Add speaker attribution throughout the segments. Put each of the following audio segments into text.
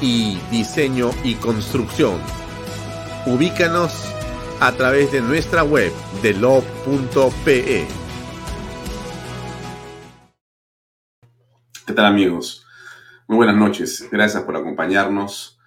Speaker 1: y diseño y construcción. Ubícanos a través de nuestra web de lo.pe.
Speaker 2: ¿Qué tal amigos? Muy buenas noches. Gracias por acompañarnos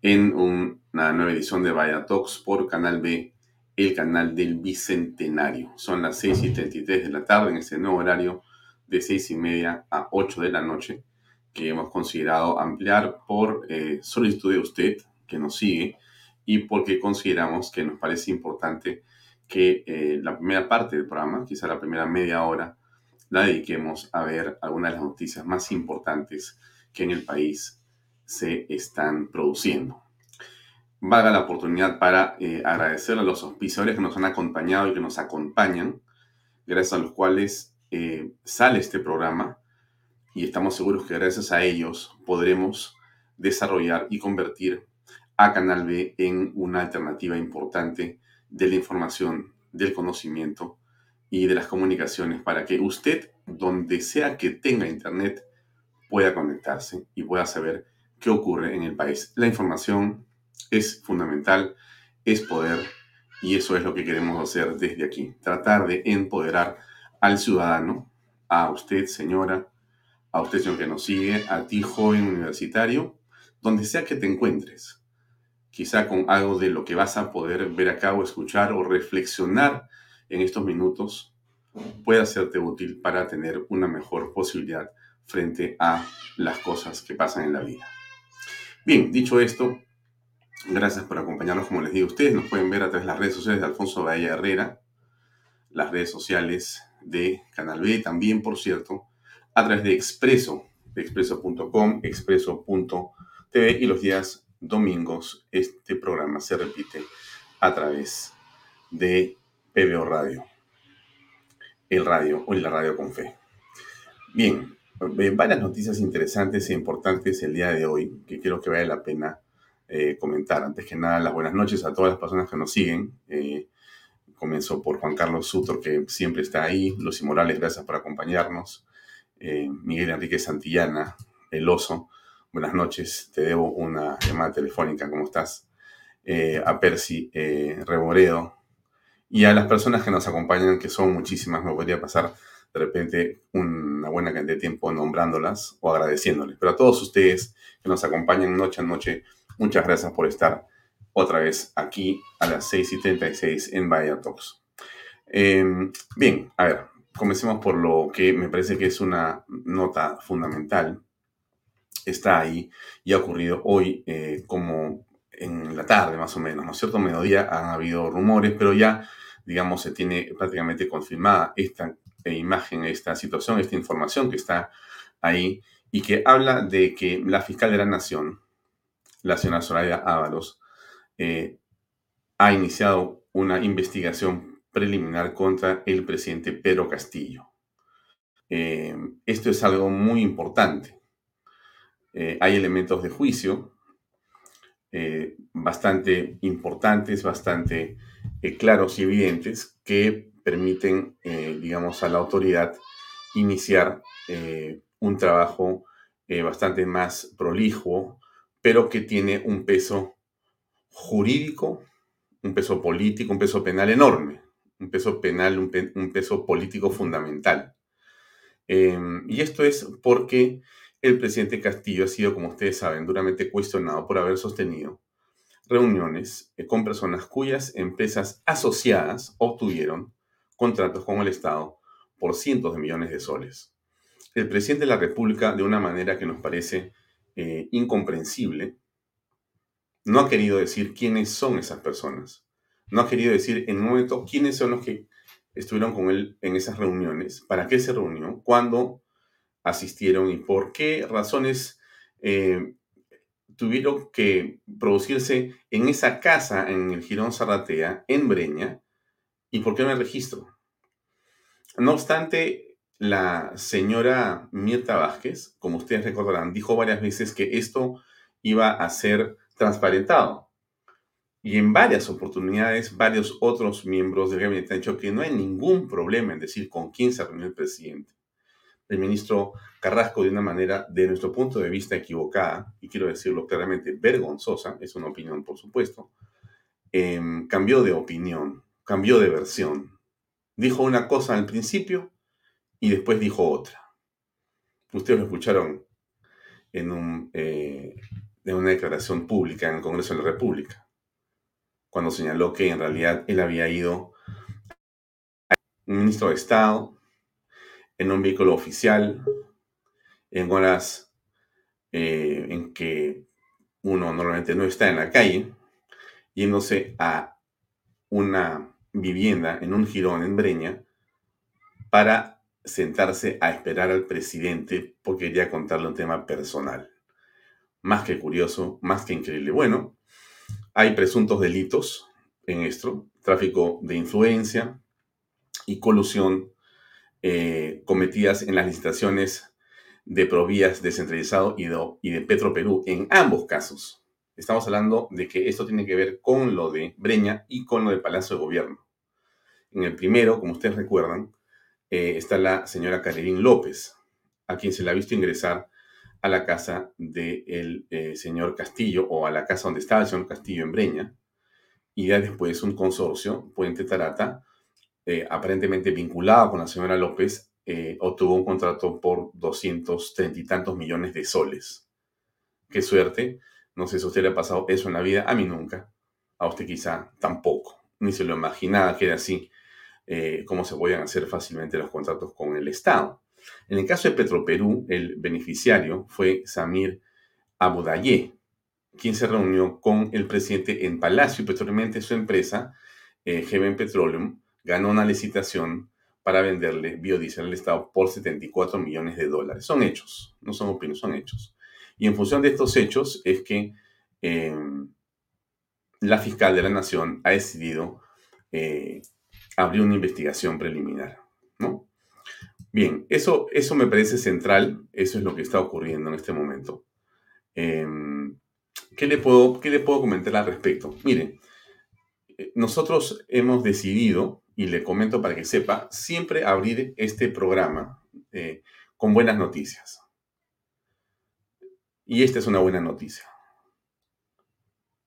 Speaker 2: en una nueva edición de Vaya Talks por Canal B, el canal del Bicentenario. Son las 6 y 33 de la tarde en este nuevo horario de 6 y media a 8 de la noche que hemos considerado ampliar por eh, solicitud de usted que nos sigue y porque consideramos que nos parece importante que eh, la primera parte del programa, quizá la primera media hora, la dediquemos a ver algunas de las noticias más importantes que en el país se están produciendo. Valga la oportunidad para eh, agradecer a los auspiciadores que nos han acompañado y que nos acompañan, gracias a los cuales sale este programa y estamos seguros que gracias a ellos podremos desarrollar y convertir a Canal B en una alternativa importante de la información, del conocimiento y de las comunicaciones para que usted, donde sea que tenga internet, pueda conectarse y pueda saber qué ocurre en el país. La información es fundamental, es poder y eso es lo que queremos hacer desde aquí. Tratar de empoderar al ciudadano, a usted, señora, a usted, señor que nos sigue, a ti, joven universitario, donde sea que te encuentres, quizá con algo de lo que vas a poder ver acá o escuchar o reflexionar en estos minutos, pueda serte útil para tener una mejor posibilidad frente a las cosas que pasan en la vida. Bien, dicho esto, gracias por acompañarnos, como les digo, ustedes nos pueden ver a través de las redes sociales de Alfonso Bahía Herrera, las redes sociales de Canal B, también, por cierto, a través de Expreso, expreso.com, expreso.tv y los días domingos este programa se repite a través de PBO Radio, el radio o la radio con fe. Bien, eh, varias noticias interesantes e importantes el día de hoy que creo que vale la pena eh, comentar. Antes que nada, las buenas noches a todas las personas que nos siguen. Eh, comenzó por Juan Carlos Sutor, que siempre está ahí. Lucy Morales, gracias por acompañarnos. Eh, Miguel Enrique Santillana, el oso. Buenas noches, te debo una llamada telefónica, ¿cómo estás? Eh, a Percy eh, y a las personas que nos acompañan, que son muchísimas, me podría pasar de repente una buena cantidad de tiempo nombrándolas o agradeciéndoles. Pero a todos ustedes que nos acompañan noche a noche, muchas gracias por estar otra vez aquí a las 6 y 36 en Vaya Talks. bien, a ver, comencemos por lo que me parece que es una nota fundamental. Está ahí y ha ocurrido hoy eh, como en la tarde más o menos, ¿no es cierto? Mediodía han habido rumores, pero ya, digamos, se tiene prácticamente confirmada esta eh, imagen, esta situación, esta información que está ahí y que habla de que la fiscal de la Nación, la señora Soraya Ábalos, eh, ha iniciado una investigación preliminar contra el presidente Pedro Castillo. Eh, esto es algo muy importante. Eh, hay elementos de juicio eh, bastante importantes, bastante claros y evidentes que permiten, digamos, a la autoridad iniciar un trabajo bastante más prolijo, pero que tiene un peso jurídico, un peso político, un peso penal enorme, un peso penal, un, peso político fundamental. Em, y esto es porque el presidente Castillo ha sido, como ustedes saben, duramente cuestionado por haber sostenido reuniones eh, con personas cuyas empresas asociadas obtuvieron contratos con el Estado por cientos de millones de soles. El presidente de la República, de una manera que nos parece eh, incomprensible, no ha querido decir quiénes son esas personas. No ha querido decir en un momento quiénes son los que estuvieron con él en esas reuniones, para qué se reunió, cuándo asistieron y por qué razones eh, tuvieron que producirse en esa casa en el Girón Zarratea, en Breña, y por qué no hay registro. No obstante, la señora Mirta Vázquez, como ustedes recordarán, dijo varias veces que esto iba a ser transparentado. Y en varias oportunidades, varios otros miembros del gabinete han dicho que no hay ningún problema en decir con quién se reunió el presidente el ministro Carrasco de una manera, de nuestro punto de vista, equivocada, y quiero decirlo claramente, vergonzosa, es una opinión, por supuesto, em, cambió de opinión, cambió de versión. Dijo una cosa al principio y después dijo otra. Ustedes lo escucharon en, un, eh, en una declaración pública en el Congreso de la República, cuando señaló que en realidad él había ido un ministro de Estado, en un vehículo oficial, en horas eh, en que uno normalmente no está en la calle, yéndose a una vivienda en un jirón en Breña para sentarse a esperar al presidente porque quería contarle un tema personal. Más que curioso, más que increíble. Bueno, hay presuntos delitos en esto, tráfico de influencia y colusión eh, cometidas en las licitaciones de Provías descentralizado y de, y de Petro Perú. En ambos casos, estamos hablando de que esto tiene que ver con lo de Breña y con lo del Palacio de Gobierno. En el primero, como ustedes recuerdan, eh, está la señora Carerín López, a quien se le ha visto ingresar a la casa del eh, señor Castillo o a la casa donde estaba el señor Castillo en Breña, y ya después un consorcio, Puente Tarata, eh, aparentemente vinculado con la señora López, eh, obtuvo un contrato por 230 y tantos millones de soles. Qué suerte. No sé si usted le ha pasado eso en la vida. A mí nunca. A usted quizá tampoco. Ni se lo imaginaba que era así. Eh, cómo se podían hacer fácilmente los contratos con el Estado. En el caso de Petroperú, el beneficiario fue Samir Abudayé, quien se reunió con el presidente en Palacio posteriormente su empresa, eh, Petroleum, ganó una licitación para venderle biodiesel al Estado por 74 millones de dólares. Son hechos, no son opiniones, son hechos. Y en función de estos hechos es que em, la fiscal de la Nación ha decidido eh, abrir una investigación preliminar. Bien, eso, eso me parece central, eso es lo que está ocurriendo en este momento. Em, ¿qué, le puedo, ¿Qué le puedo comentar al respecto? Miren, eh, nosotros hemos decidido y le comento para que sepa, siempre abrir este programa eh, con buenas noticias. Y esta es una buena noticia.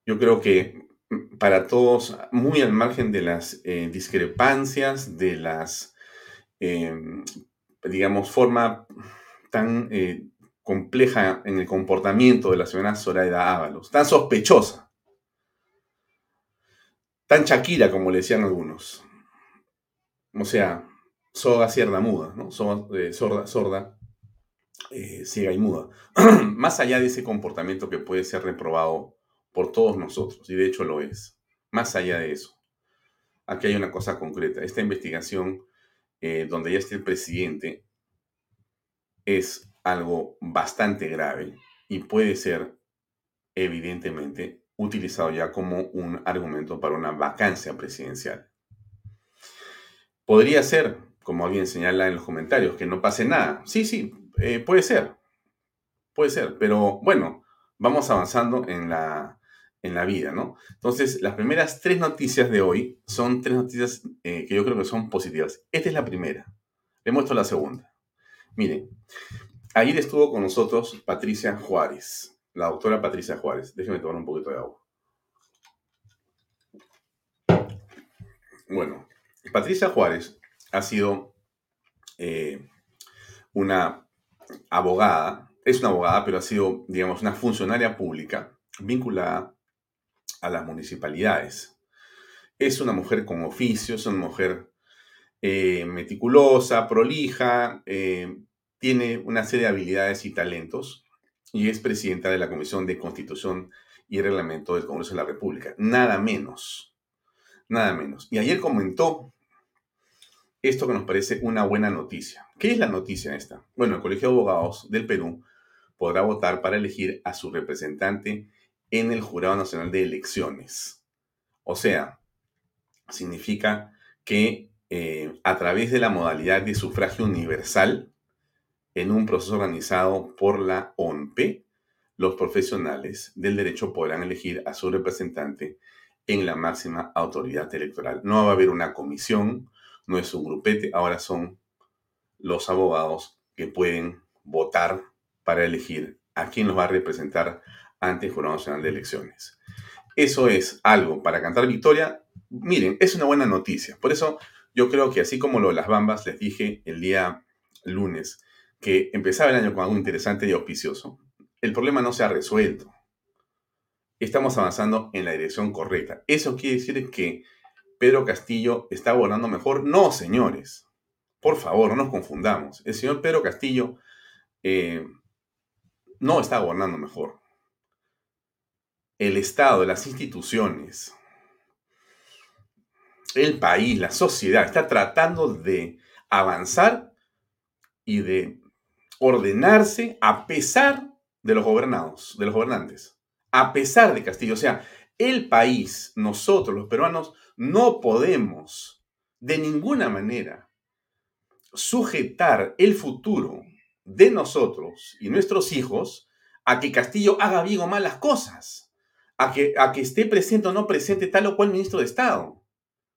Speaker 2: Yo creo que mm, para todos, muy al margen de las eh, discrepancias, de las, em, digamos, forma tan eh, compleja en el comportamiento de la señora Zoraida Ábalos, tan sospechosa, tan chaquira como le decían algunos, o sea, sorda, cierda, muda, ¿no? Eh, sorda, sorda, eh, ciega y muda. Más allá de ese comportamiento que puede ser reprobado por todos nosotros, y de hecho lo es, más allá de eso, aquí hay una cosa concreta. Esta investigación, eh, donde ya está el presidente, es algo bastante grave y puede ser, evidentemente, utilizado ya como un argumento para una vacancia presidencial. Podría ser, como alguien señala en los comentarios, que no pase nada. Sí, sí, eh, puede ser. Puede ser, pero bueno, vamos avanzando en la, en la vida, ¿no? Entonces, las primeras tres noticias de hoy son tres noticias eh, que yo creo que son positivas. Esta es la primera. Le muestro la segunda. Miren, ayer estuvo con nosotros Patricia Juárez, la doctora Patricia Juárez. Déjenme tomar un poquito de agua. Bueno, Patricia Juárez ha sido eh, una abogada, es una abogada, pero ha sido, digamos, una funcionaria pública vinculada a las municipalidades. Es una mujer con oficio, es una mujer eh, meticulosa, prolija, eh, tiene una serie de habilidades y talentos y es presidenta de la Comisión de Constitución y Reglamento del Congreso de la República. Nada menos, nada menos. Y ayer comentó esto que nos parece una buena noticia. ¿Qué es la noticia esta? Bueno, el Colegio de Abogados del Perú podrá votar para elegir a su representante en el Jurado Nacional de Elecciones. O sea, significa que eh, a través de la modalidad de sufragio universal, en un proceso organizado por la ONP, los profesionales del derecho podrán elegir a su representante en la máxima autoridad electoral. No va a haber una comisión, no es un grupete, ahora son los abogados que pueden votar para elegir a quién los va a representar ante el Jurado Nacional de Elecciones. Eso es algo para cantar victoria. Miren, es una buena noticia. Por eso yo creo que así como lo de las bambas, les dije el día lunes que empezaba el año con algo interesante y auspicioso. El problema no se ha resuelto. Estamos avanzando en la dirección correcta. ¿Eso quiere decir que Pedro Castillo está gobernando mejor? No, señores. Por favor, no nos confundamos. El señor Pedro Castillo eh, no está gobernando mejor el Estado, las instituciones, el país, la sociedad está tratando de avanzar y de ordenarse a pesar de los gobernados, de los gobernantes, a pesar de Castillo. O sea, el país, nosotros los peruanos, no podemos de ninguna manera sujetar el futuro de nosotros y nuestros hijos a que Castillo haga bien o mal las cosas a que, a que esté presente o no presente tal o cual ministro de Estado.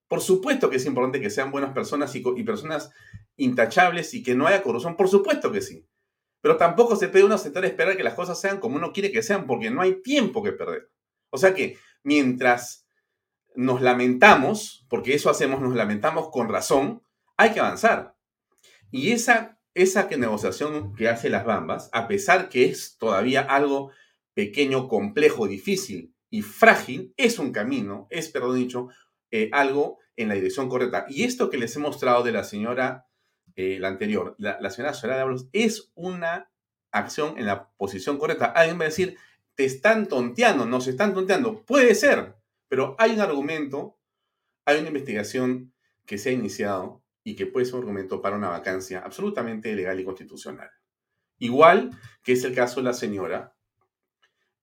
Speaker 2: Por supuesto que es importante que sean buenas personas y, personas intachables y que no haya corrupción, por supuesto que sí. Pero tampoco se puede uno sentar esperar que las cosas sean como uno quiere que sean, porque no hay tiempo que perder. O sea que mientras nos lamentamos, porque eso hacemos, nos lamentamos con razón, hay que avanzar. Y esa, esa negociación que hace las Bambas, a pesar que es todavía algo pequeño, complejo, difícil y frágil, es un camino, es, perdón dicho, eh, algo en la dirección correcta. Y esto que les he mostrado de la señora, eh, la anterior, la, señora Soraya Ábalos, es una acción en la posición correcta. Alguien va a decir, te están tonteando, nos están tonteando. Puede ser, pero hay un argumento, hay una investigación que se ha iniciado y que puede ser un argumento para una vacancia absolutamente legal y constitucional. Igual que es el caso de la señora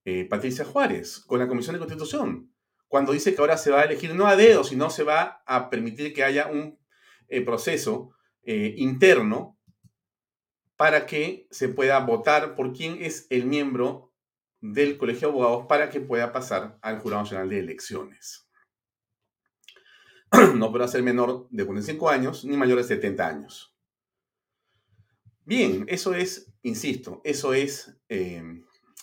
Speaker 2: eh, Patricia Juárez con la Comisión de Constitución, cuando dice que ahora se va a elegir no a dedo, sino se va a permitir que haya un eh, proceso eh, interno para que se pueda votar por quién es el miembro del Colegio de Abogados para que pueda pasar al Jurado Nacional de Elecciones. No podrá ser menor de 45 años ni mayor de 70 años. Bien, eso es, insisto, eso es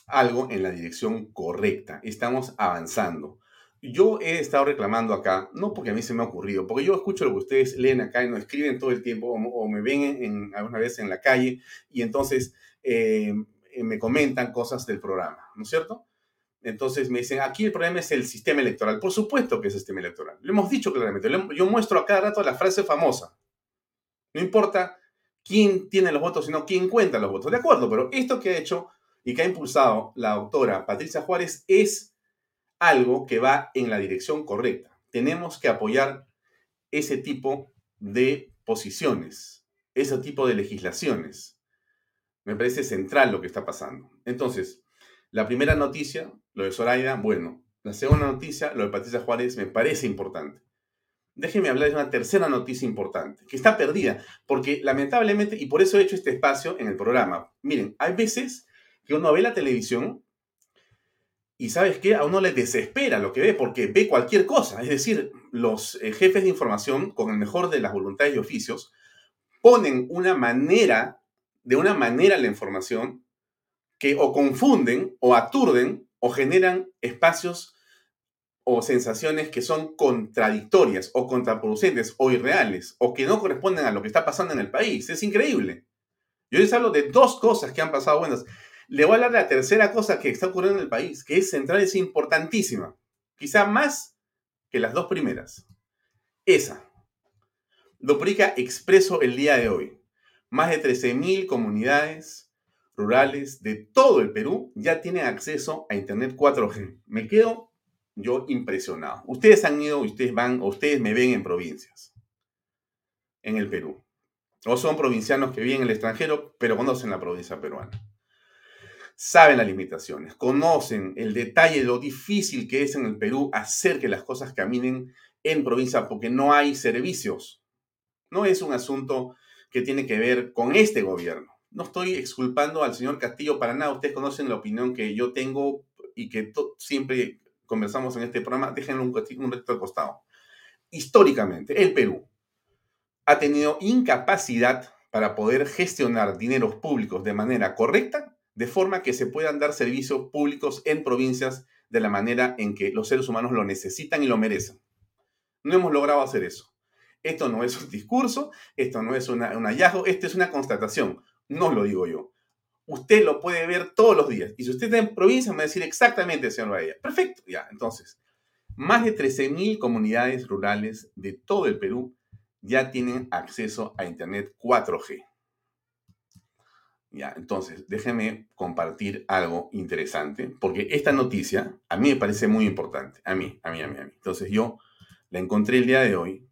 Speaker 2: algo en la dirección correcta. Estamos avanzando. Yo he estado reclamando acá, no porque a mí se me ha ocurrido, porque yo escucho lo que ustedes leen acá y nos escriben todo el tiempo o, me ven en, alguna vez en la calle y entonces eh, me comentan cosas del programa, ¿no es cierto? Entonces me dicen, aquí el problema es el sistema electoral. Por supuesto que es el sistema electoral. Lo hemos dicho claramente. Yo muestro a cada rato la frase famosa. No importa quién tiene los votos, sino quién cuenta los votos. De acuerdo, pero esto que ha hecho y que ha impulsado la doctora Patricia Juárez es algo que va en la dirección correcta. Tenemos que apoyar ese tipo de posiciones, ese tipo de legislaciones. Me parece central lo que está pasando. Entonces, la primera noticia, lo de Zoraida, bueno. La segunda noticia, lo de Patricia Juárez, me parece importante. Déjenme hablar de una tercera noticia importante, que está perdida, porque lamentablemente, y por eso he hecho este espacio en el programa, miren, hay veces que uno ve la televisión y sabes qué, a uno le desespera lo que ve porque ve cualquier cosa. Es decir, los eh, jefes de información, con el mejor de las voluntades y oficios, ponen una manera, de una manera la información que o confunden o aturden o generan espacios o sensaciones que son contradictorias o contraproducentes o irreales o que no corresponden a lo que está pasando en el país. Es increíble. Yo les hablo de dos cosas que han pasado buenas. Le voy a hablar de la tercera cosa que está ocurriendo en el país, que es central, es importantísima. Quizá más que las dos primeras. Esa. Lo publica Expreso el día de hoy. Más de 13.000 comunidades rurales de todo el Perú ya tienen acceso a Internet 4G. Me quedo yo impresionado. Ustedes han ido, ustedes van, o ustedes me ven en provincias, en el Perú. O son provincianos que viven en el extranjero, pero conocen la provincia peruana saben las limitaciones, conocen el detalle de lo difícil que es en el Perú hacer que las cosas caminen en provincia porque no hay servicios. No es un asunto que tiene que ver con este gobierno. No estoy exculpando al señor Castillo para nada. Ustedes conocen la opinión que yo tengo y que siempre conversamos en este programa. Déjenlo un, un al costado. Históricamente, el Perú ha tenido incapacidad para poder gestionar dineros públicos de manera correcta de forma que se puedan dar servicios públicos en provincias de la manera en que los seres humanos lo necesitan y lo merecen. No hemos logrado hacer eso. Esto no es un discurso, esto no es un hallazgo, esto es una constatación. No lo digo yo. Usted lo puede ver todos los días. Y si usted está en provincia, me va a decir exactamente, señor Bahía. Perfecto, ya. Entonces, más de 13.000 comunidades rurales de todo el Perú ya tienen acceso a Internet 4G. Entonces, déjeme compartir algo interesante, porque esta noticia a mí me parece muy importante. A mí, a mí, a mí, a mí. Entonces, yo la encontré el día de hoy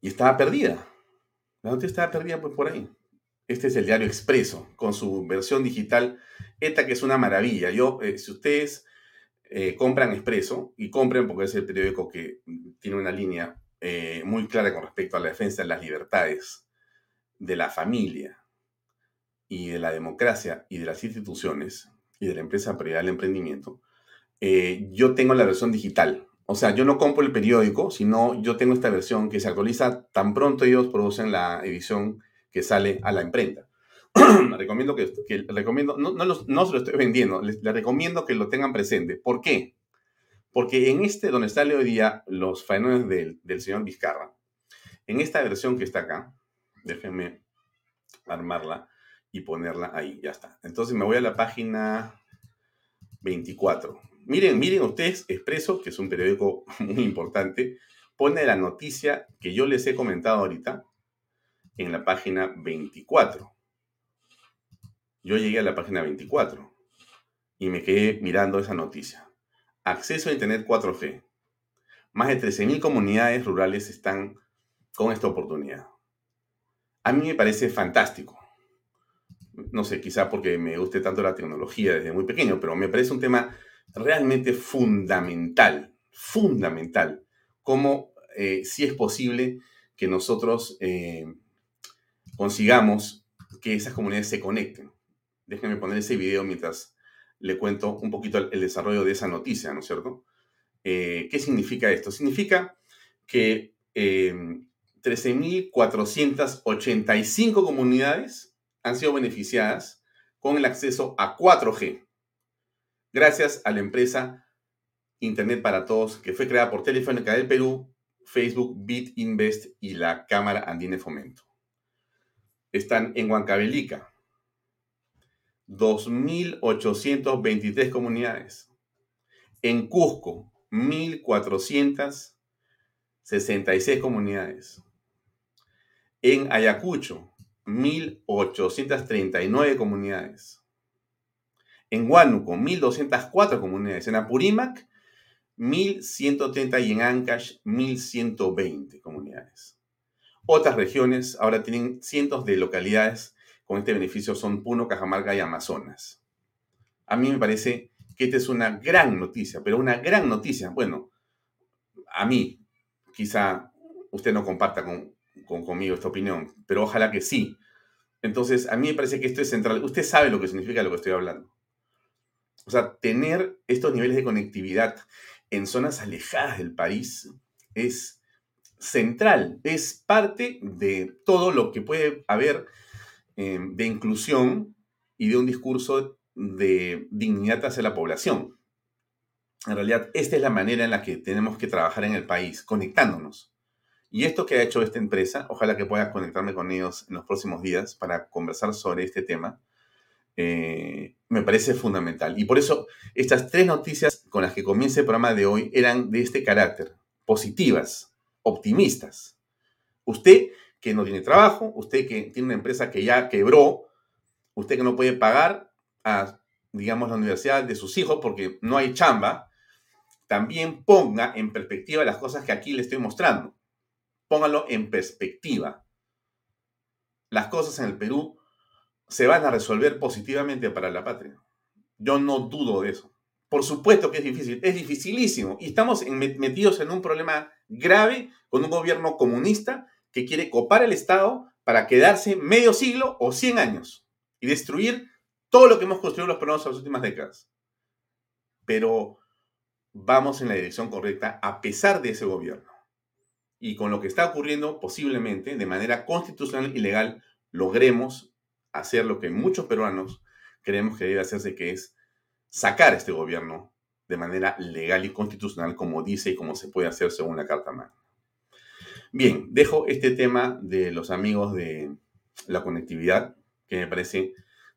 Speaker 2: y estaba perdida. La noticia estaba perdida pues, por ahí. Este es el diario Expreso, con su versión digital, esta que es una maravilla. Yo, eh, si ustedes eh, compran Expreso, y compren porque es el periódico que tiene una línea eh, muy clara con respecto a la defensa de las libertades de la familia y de la democracia y de las instituciones y de la empresa privada del emprendimiento, eh, yo tengo la versión digital. O sea, yo no compro el periódico, sino yo tengo esta versión que se actualiza tan pronto ellos producen la edición que sale a la imprenta. recomiendo que, recomiendo, no, no, no, se lo estoy vendiendo, les, recomiendo que lo tengan presente. ¿Por qué? Porque en este, donde está hoy día los faenones del, del señor Vizcarra, en esta versión que está acá, déjenme armarla y ponerla ahí, ya está. Entonces me voy a la página 24. Miren, miren ustedes, Expreso, que es un periódico muy importante, pone la noticia que yo les he comentado ahorita en la página 24. Yo llegué a la página 24 y me quedé mirando esa noticia. Acceso a Internet 4G. Más de 13.000 comunidades rurales están con esta oportunidad. A mí me parece fantástico. No sé, quizá porque me guste tanto la tecnología desde muy pequeño, pero me parece un tema realmente fundamental, fundamental, como eh, si es posible que nosotros eh, consigamos que esas comunidades se conecten. Déjenme poner ese video mientras le cuento un poquito el, desarrollo de esa noticia, ¿no es cierto? Eh, ¿Qué significa esto? Significa que 13.485 comunidades han sido beneficiadas con el acceso a 4G, gracias a la empresa Internet para Todos, que fue creada por Telefónica del Perú, Facebook, BitInvest y la Cámara Andina Fomento. Están en Huancavelica, 2.823 comunidades. En Cusco, 1.400 66 comunidades. En Ayacucho, 1.839 comunidades. En Huánuco, 1.204 comunidades. En Apurímac, 1.130 y en Ancash, 1.120 comunidades. Otras regiones ahora tienen cientos de localidades con este beneficio, son Puno, Cajamarca y Amazonas. A mí me parece que esta es una gran noticia, pero una gran noticia. Bueno, a mí, quizá usted no comparta con, conmigo esta opinión, pero ojalá que sí. Entonces, a mí me parece que esto es central. Usted sabe lo que significa lo que estoy hablando. O sea, tener estos niveles de conectividad en zonas alejadas del país es central, es parte de todo lo que puede haber eh, de inclusión y de un discurso de dignidad hacia la población. En realidad, esta es la manera en la que tenemos que trabajar en el país, conectándonos. Y esto que ha hecho esta empresa, ojalá que pueda conectarme con ellos en los próximos días para conversar sobre este tema, eh, me parece fundamental. Y por eso estas tres noticias con las que comienza el programa de hoy eran de este carácter, positivas, optimistas. Usted que no tiene trabajo, usted que tiene una empresa que ya quebró, usted que no puede pagar a, digamos, la universidad de sus hijos porque no hay chamba, también ponga en perspectiva las cosas que aquí le estoy mostrando. Póngalo en perspectiva. Las cosas en el Perú se van a resolver positivamente para la patria. Yo no dudo de eso. Por supuesto que es difícil, es dificilísimo. Y estamos metidos en un problema grave con un gobierno comunista que quiere copar el Estado para quedarse medio siglo o 100 años y destruir todo lo que hemos construido los peruanos en las últimas décadas. Pero vamos en la dirección correcta a pesar de ese gobierno. Y con lo que está ocurriendo, posiblemente, de manera constitucional y legal, logremos hacer lo que muchos peruanos creemos que debe hacerse, que es sacar este gobierno de manera legal y constitucional, como dice y como se puede hacer según la Carta Magna. Bien, dejo este tema de los amigos de la conectividad, que me parece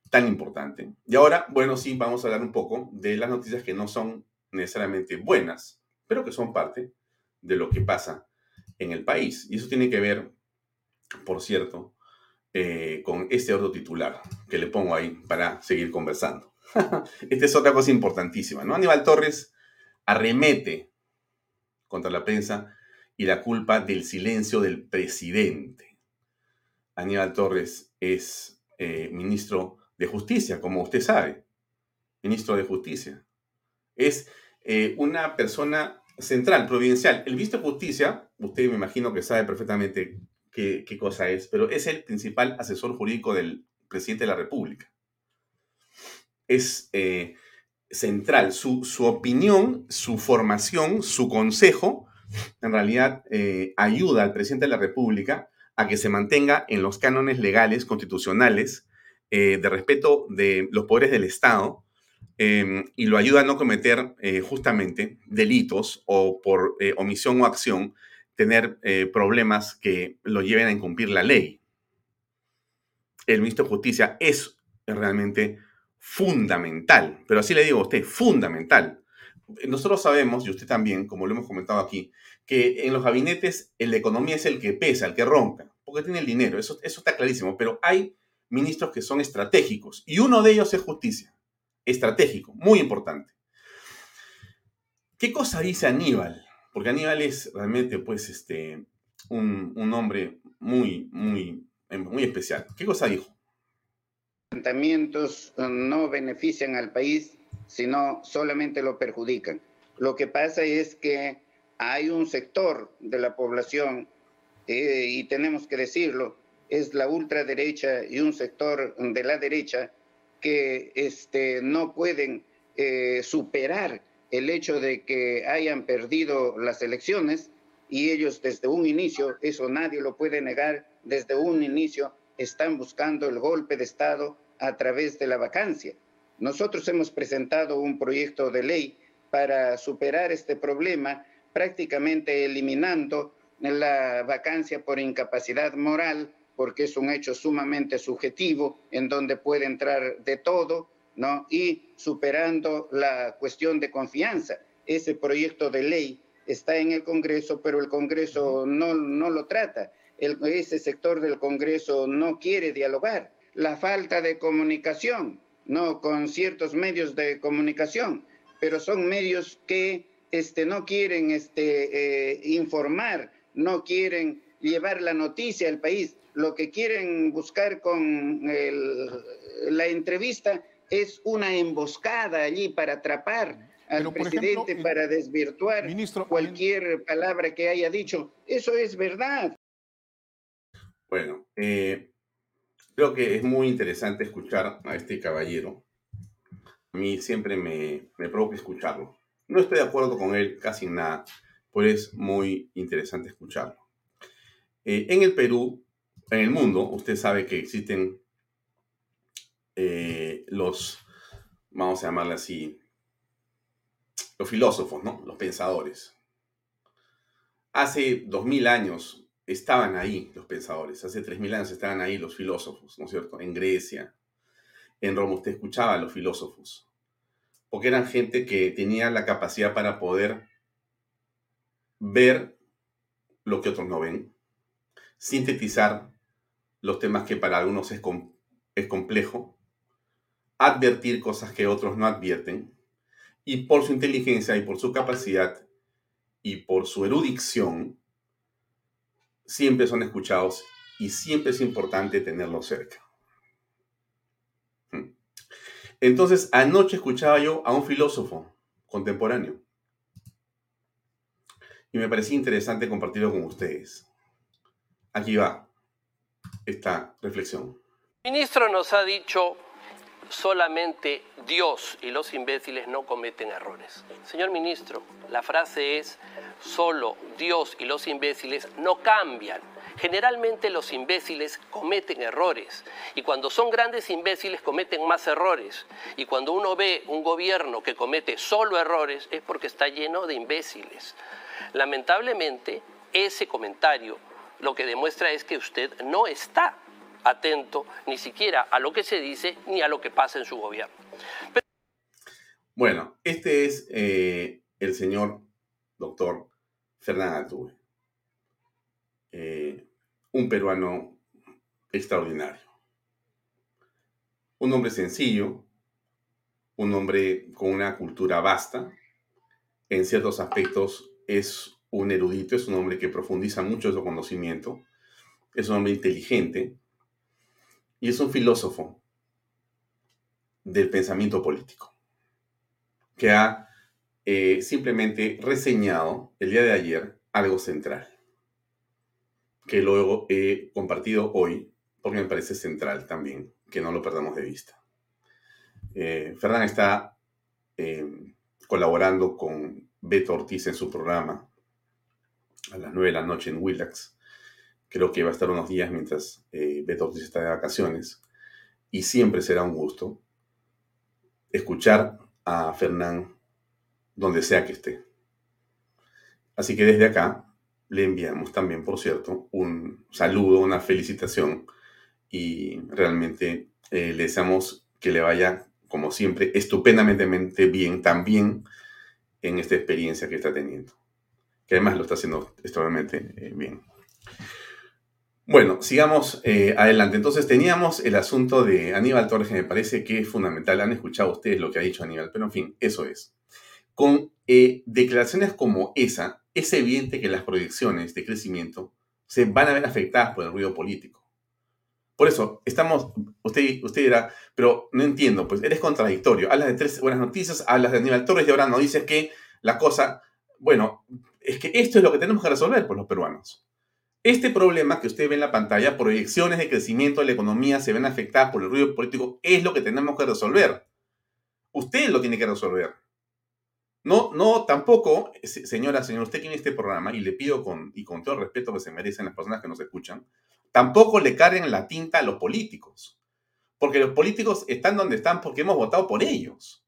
Speaker 2: tan importante. Y ahora, bueno, sí, vamos a hablar un poco de las noticias que no son necesariamente buenas, pero que son parte de lo que pasa en el país. Y eso tiene que ver, por cierto, eh, con este otro titular que le pongo ahí para seguir conversando. Esta es otra cosa importantísima, ¿no? Aníbal Torres arremete contra la prensa y la culpa del silencio del presidente. Aníbal Torres es eh, ministro de Justicia, como usted sabe, ministro de Justicia. Es eh, una persona central, providencial. El visto de justicia, usted me imagino que sabe perfectamente qué, cosa es, pero es el principal asesor jurídico del presidente de la República. Es eh, central. Su, opinión, su formación, su consejo, en realidad eh, ayuda al presidente de la República a que se mantenga en los cánones legales, constitucionales, de respeto de los poderes del Estado, Em, y lo ayuda a no cometer eh, justamente delitos o por eh, omisión o acción tener eh, problemas que lo lleven a incumplir la ley. El ministro de Justicia es realmente fundamental, pero así le digo a usted, fundamental. Nosotros sabemos, y usted también, como lo hemos comentado aquí, que en los gabinetes de economía es el que pesa, el que ronca, porque tiene el dinero, eso está clarísimo, pero hay ministros que son estratégicos y uno de ellos es justicia estratégico, muy importante. ¿Qué cosa dice Aníbal? Porque Aníbal es realmente, pues, este, un, hombre muy, muy, muy especial. ¿Qué cosa dijo?
Speaker 3: Los eh, no benefician al país, sino solamente lo perjudican. Lo que pasa es que hay un sector de la población, eh, y tenemos que decirlo, es la ultraderecha y un sector de la derecha que este, no pueden eh, superar el hecho de que hayan perdido las elecciones y ellos desde un inicio, eso nadie lo puede negar, desde un inicio están buscando el golpe de Estado a través de la vacancia. Nosotros hemos presentado un proyecto de ley para superar este problema, prácticamente eliminando la vacancia por incapacidad moral porque es un hecho sumamente subjetivo en donde puede entrar de todo, ¿no? Y superando la cuestión de confianza. Ese proyecto de ley está en el Congreso, pero el Congreso no, no lo trata. ese sector del Congreso no quiere dialogar. La falta de comunicación, ¿no? Con ciertos medios de comunicación, pero son medios que este, no quieren este, eh, informar, no quieren llevar la noticia al país lo que quieren buscar con la entrevista es una emboscada allí para atrapar al presidente, para desvirtuar cualquier palabra que haya dicho. Eso es verdad.
Speaker 2: Bueno, eh, creo que es muy interesante escuchar a este caballero a mí siempre me, me provoca escucharlo. No estoy de acuerdo con él casi en nada, pero es muy interesante escucharlo. Eh, en el Perú, en el mundo, usted sabe que existen eh, los, vamos a llamarle así, los filósofos, ¿no? Los pensadores. Hace dos mil años estaban ahí los pensadores, hace tres mil años estaban ahí los filósofos, ¿no es cierto? En Grecia, en Roma, usted escuchaba a los filósofos, porque eran gente que tenía la capacidad para poder ver lo que otros no ven, sintetizar los temas que para algunos es complejo, advertir cosas que otros no advierten, y por su inteligencia y por su capacidad y por su erudición, siempre son escuchados y siempre es importante tenerlos cerca. Hmm. Entonces, anoche escuchaba yo a un filósofo contemporáneo y me parecía interesante compartirlo con ustedes. Aquí va esta reflexión.
Speaker 4: El ministro nos ha dicho solamente Dios y los imbéciles no cometen errores. Señor ministro, la frase es, solo Dios y los imbéciles no cambian. Generalmente los imbéciles cometen errores y cuando son grandes imbéciles cometen más errores. Y cuando uno ve un gobierno que comete solo errores es porque está lleno de imbéciles. Lamentablemente, ese comentario lo que demuestra es que usted no está atento ni siquiera a lo que se dice ni a lo que pasa en su gobierno.
Speaker 2: Bueno, este es eh, el señor doctor Fernán Altuve, eh, un peruano extraordinario, un hombre sencillo, un hombre con una cultura vasta, en ciertos aspectos es un erudito, es un hombre que profundiza mucho su conocimiento, es un hombre inteligente, y es un filósofo del pensamiento político, que ha eh, simplemente reseñado el día de ayer algo central, que luego he compartido hoy, porque me parece central también, que no lo perdamos de vista. Eh, Fernán está eh, colaborando con Beto Ortiz en su programa a las 9 de la noche en Willax Creo que va a estar unos días mientras eh, está de vacaciones. Y siempre será un gusto escuchar a Fernán donde sea que esté. Así que desde acá le enviamos también, por cierto, un saludo, una felicitación y realmente eh, le deseamos que le vaya, como siempre, estupendamente bien también en esta experiencia que está teniendo. Que además lo está haciendo extremadamente eh, bien. Bueno, sigamos eh, adelante. Entonces teníamos el asunto de Aníbal Torres, que me parece que es fundamental. Han escuchado ustedes lo que ha dicho Aníbal, pero en fin, eso es. Con eh, declaraciones como esa, es evidente que las proyecciones de crecimiento se van a ver afectadas por el ruido político. Por eso, estamos, usted, usted dirá, pero no entiendo, pues eres contradictorio. Hablas de tres buenas noticias, hablas de Aníbal Torres y ahora no dices que la cosa, bueno, es que esto es lo que tenemos que resolver por los peruanos. Este problema que usted ve en la pantalla, proyecciones de crecimiento de la economía se ven afectadas por el ruido político, es lo que tenemos que resolver. Usted lo tiene que resolver. No, no, tampoco, señora, señor, usted que en este programa, y le pido y con todo el respeto que se merecen las personas que nos escuchan, tampoco le carguen la tinta a los políticos. Porque los políticos están donde están porque hemos votado por ellos.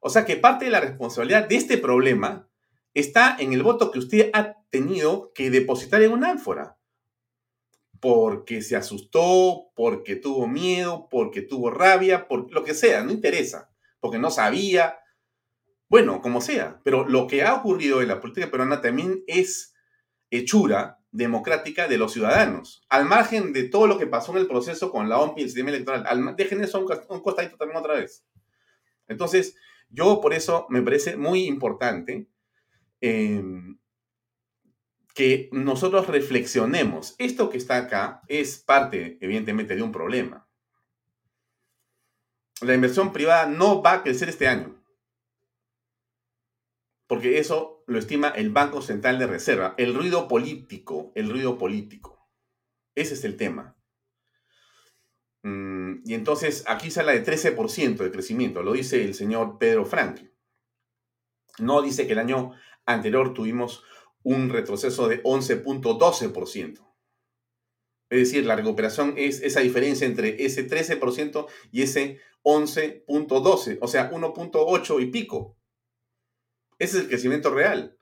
Speaker 2: O sea que parte de la responsabilidad de este problema está en el voto que usted ha tenido que depositar en una ánfora. Porque se asustó, porque tuvo miedo, porque tuvo rabia, por lo que sea, no interesa, porque no sabía, bueno, como sea. Pero lo que ha ocurrido en la política peruana también es hechura democrática de los ciudadanos, al margen de todo lo que pasó en el proceso con la OMP y el sistema electoral. Al, dejen eso un, un costadito también otra vez. Entonces, yo por eso me parece muy importante Em, que nosotros reflexionemos. Esto que está acá es parte, evidentemente, de un problema. La inversión privada no va a crecer este año. Porque eso lo estima el Banco Central de Reserva. El ruido político, el ruido político. Ese es el tema. Mm, y entonces aquí habla de 13% de crecimiento, lo dice el señor Pedro Frank. No dice que el año anterior tuvimos un retroceso de 11.12%. Es decir, la recuperación es esa diferencia entre ese 13% y ese 11.12, o sea, 1.8 y pico. Ese es el crecimiento real.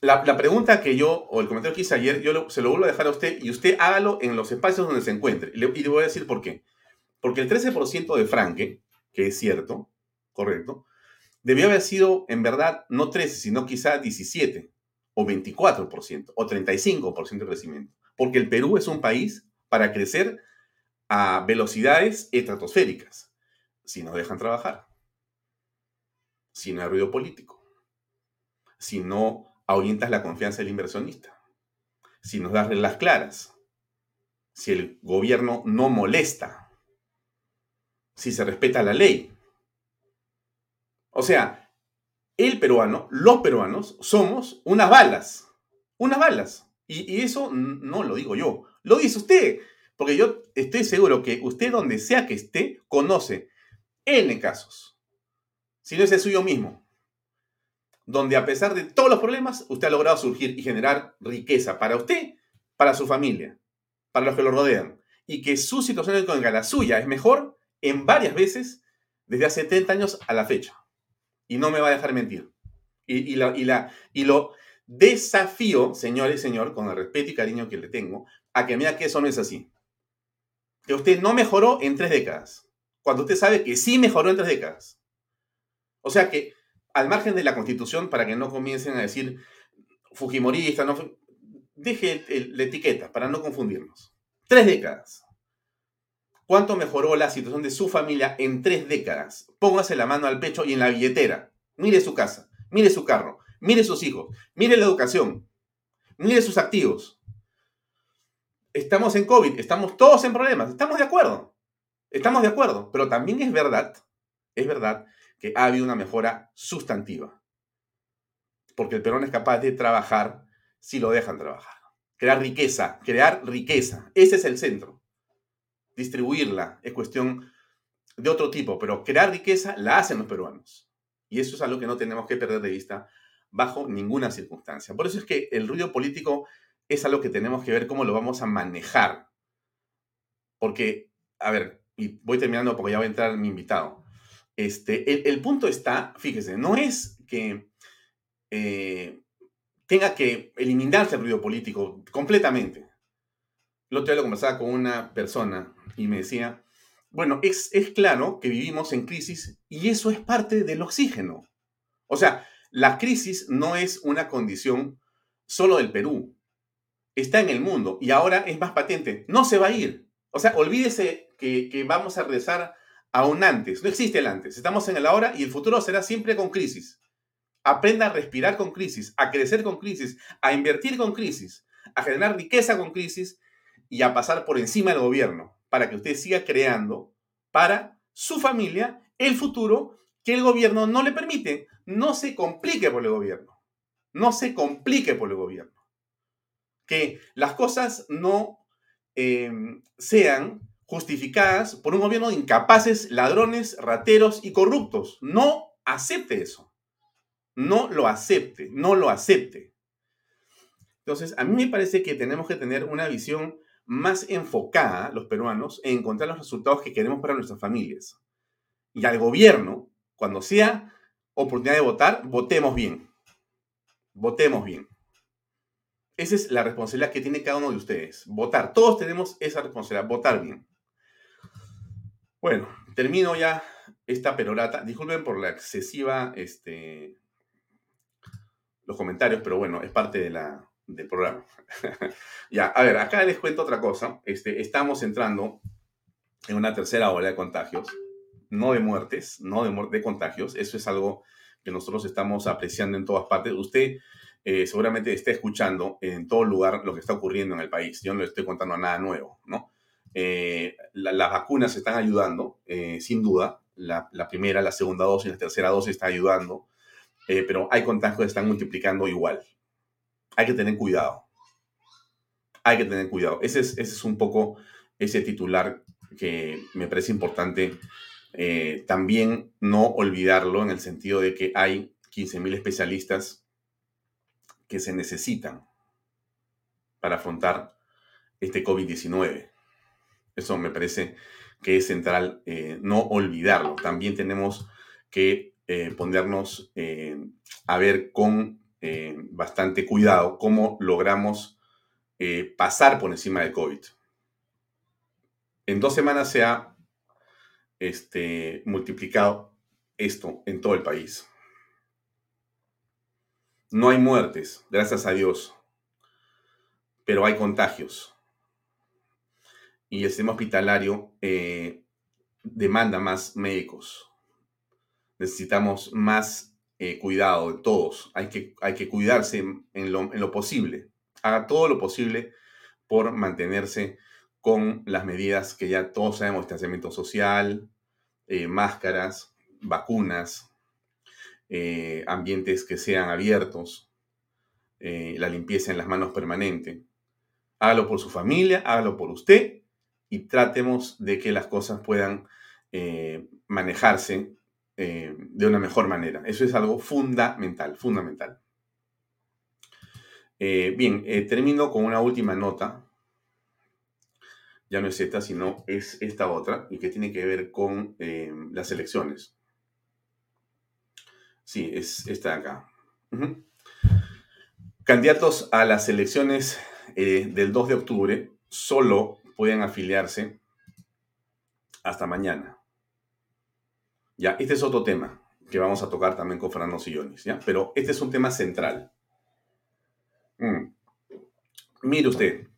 Speaker 2: La, pregunta que yo, o el comentario que hice ayer, yo se lo vuelvo a dejar a usted y usted hágalo en los espacios donde se encuentre. Y le, voy a decir por qué. Porque el 13% de Franke, que es cierto, correcto, debió haber sido en verdad no 13, sino quizá 17 o 24% o 35% de crecimiento. Porque el Perú es un país para crecer a velocidades estratosféricas, si nos dejan trabajar, si no hay ruido político, si no ahuyentas la confianza del inversionista, si nos das reglas claras, si el gobierno no molesta, si se respeta la ley. O sea, el peruano, los peruanos, somos unas balas, unas balas. Y, eso no lo digo yo, lo dice usted, porque yo estoy seguro que usted donde sea que esté, conoce N casos, si no es el suyo mismo, donde a pesar de todos los problemas, usted ha logrado surgir y generar riqueza para usted, para su familia, para los que lo rodean, y que su situación económica, la suya, es mejor en varias veces desde hace 30 años a la fecha. Y no me va a dejar mentir. Y, la, y, la, y lo desafío, señor y señor, con el respeto y cariño que le tengo, a que mira que eso no es así. Que usted no mejoró en tres décadas, cuando usted sabe que sí mejoró en tres décadas. O sea que al margen de la constitución, para que no comiencen a decir Fujimorista, no, deje la etiqueta para no confundirnos. Tres décadas. ¿Cuánto mejoró la situación de su familia en tres décadas? Póngase la mano al pecho y en la billetera. Mire su casa, mire su carro, mire sus hijos, mire la educación, mire sus activos. Estamos en COVID, estamos todos en problemas, estamos de acuerdo. Estamos de acuerdo, pero también es verdad, es verdad que ha habido una mejora sustantiva. Porque el Perón es capaz de trabajar si lo dejan trabajar. Crear riqueza, crear riqueza. Ese es el centro. Distribuirla es cuestión de otro tipo, pero crear riqueza la hacen los peruanos. Y eso es algo que no tenemos que perder de vista bajo ninguna circunstancia. Por eso es que el ruido político es algo que tenemos que ver cómo lo vamos a manejar. Porque, a ver, y voy terminando porque ya va a entrar mi invitado. Este, el, punto está, fíjese, no es que eh, tenga que eliminarse el ruido político completamente. El otro día lo conversaba con una persona y me decía, bueno, es, es claro que vivimos en crisis y eso es parte del oxígeno. O sea, la crisis no es una condición solo del Perú, está en el mundo y ahora es más patente, no se va a ir. O sea, olvídese que, que vamos a regresar a un antes. No existe el antes. Estamos en el ahora y el futuro será siempre con crisis. Aprenda a respirar con crisis, a crecer con crisis, a invertir con crisis, a generar riqueza con crisis y a pasar por encima del gobierno para que usted siga creando para su familia el futuro que el gobierno no le permite. No se complique por el gobierno. No se complique por el gobierno. Que las cosas no eh, sean justificadas por un gobierno de incapaces, ladrones, rateros y corruptos. No acepte eso. No lo acepte, no lo acepte. Entonces, a mí me parece que tenemos que tener una visión más enfocada, los peruanos, en encontrar los resultados que queremos para nuestras familias. Y al gobierno, cuando sea oportunidad de votar, votemos bien. Votemos bien. Esa es la responsabilidad que tiene cada uno de ustedes. Votar. Todos tenemos esa responsabilidad, votar bien. Bueno, termino ya esta perorata. Disculpen por la excesiva, este, los comentarios, pero bueno, es parte de la, del programa. ya, a ver, acá les cuento otra cosa. Este, estamos entrando en una tercera ola de contagios, no de muertes, no de, de contagios. Eso es algo que nosotros estamos apreciando en todas partes. Usted eh, seguramente está escuchando en todo lugar lo que está ocurriendo en el país. Yo no le estoy contando nada nuevo, ¿no? Eh, las vacunas están ayudando, eh, sin duda. La, primera, la segunda dosis, la tercera dosis está ayudando, eh, pero hay contagios que están multiplicando igual. Hay que tener cuidado. Hay que tener cuidado. Ese es, ese es un poco ese titular que me parece importante eh, también no olvidarlo en el sentido de que hay 15.000 especialistas que se necesitan para afrontar este COVID-19. Eso me parece que es central eh, no olvidarlo. También tenemos que eh, ponernos a ver con bastante cuidado cómo logramos pasar por encima del COVID. En dos semanas se ha este, multiplicado esto en todo el país. No hay muertes, gracias a Dios, pero hay contagios. Y el sistema hospitalario eh, demanda más médicos. Necesitamos más eh, cuidado de todos. Hay que, hay que cuidarse en lo, en lo posible. Haga todo lo posible por mantenerse con las medidas que ya todos sabemos, distanciamiento social, eh, máscaras, vacunas, eh, ambientes que sean abiertos, la limpieza en las manos permanente. Hágalo por su familia, hágalo por usted y tratemos de que las cosas puedan manejarse de una mejor manera. Eso es algo fundamental, fundamental. bien, termino con una última nota ya no es esta, sino es esta otra, y que tiene que ver con eh, las elecciones. Sí, es esta de acá. Candidatos a las elecciones eh, del 2 de octubre solo pueden afiliarse hasta mañana. Ya, este es otro tema que vamos a tocar también con Fernando Sillones, ¿ya? Pero este es un tema central. Mm. Mire usted,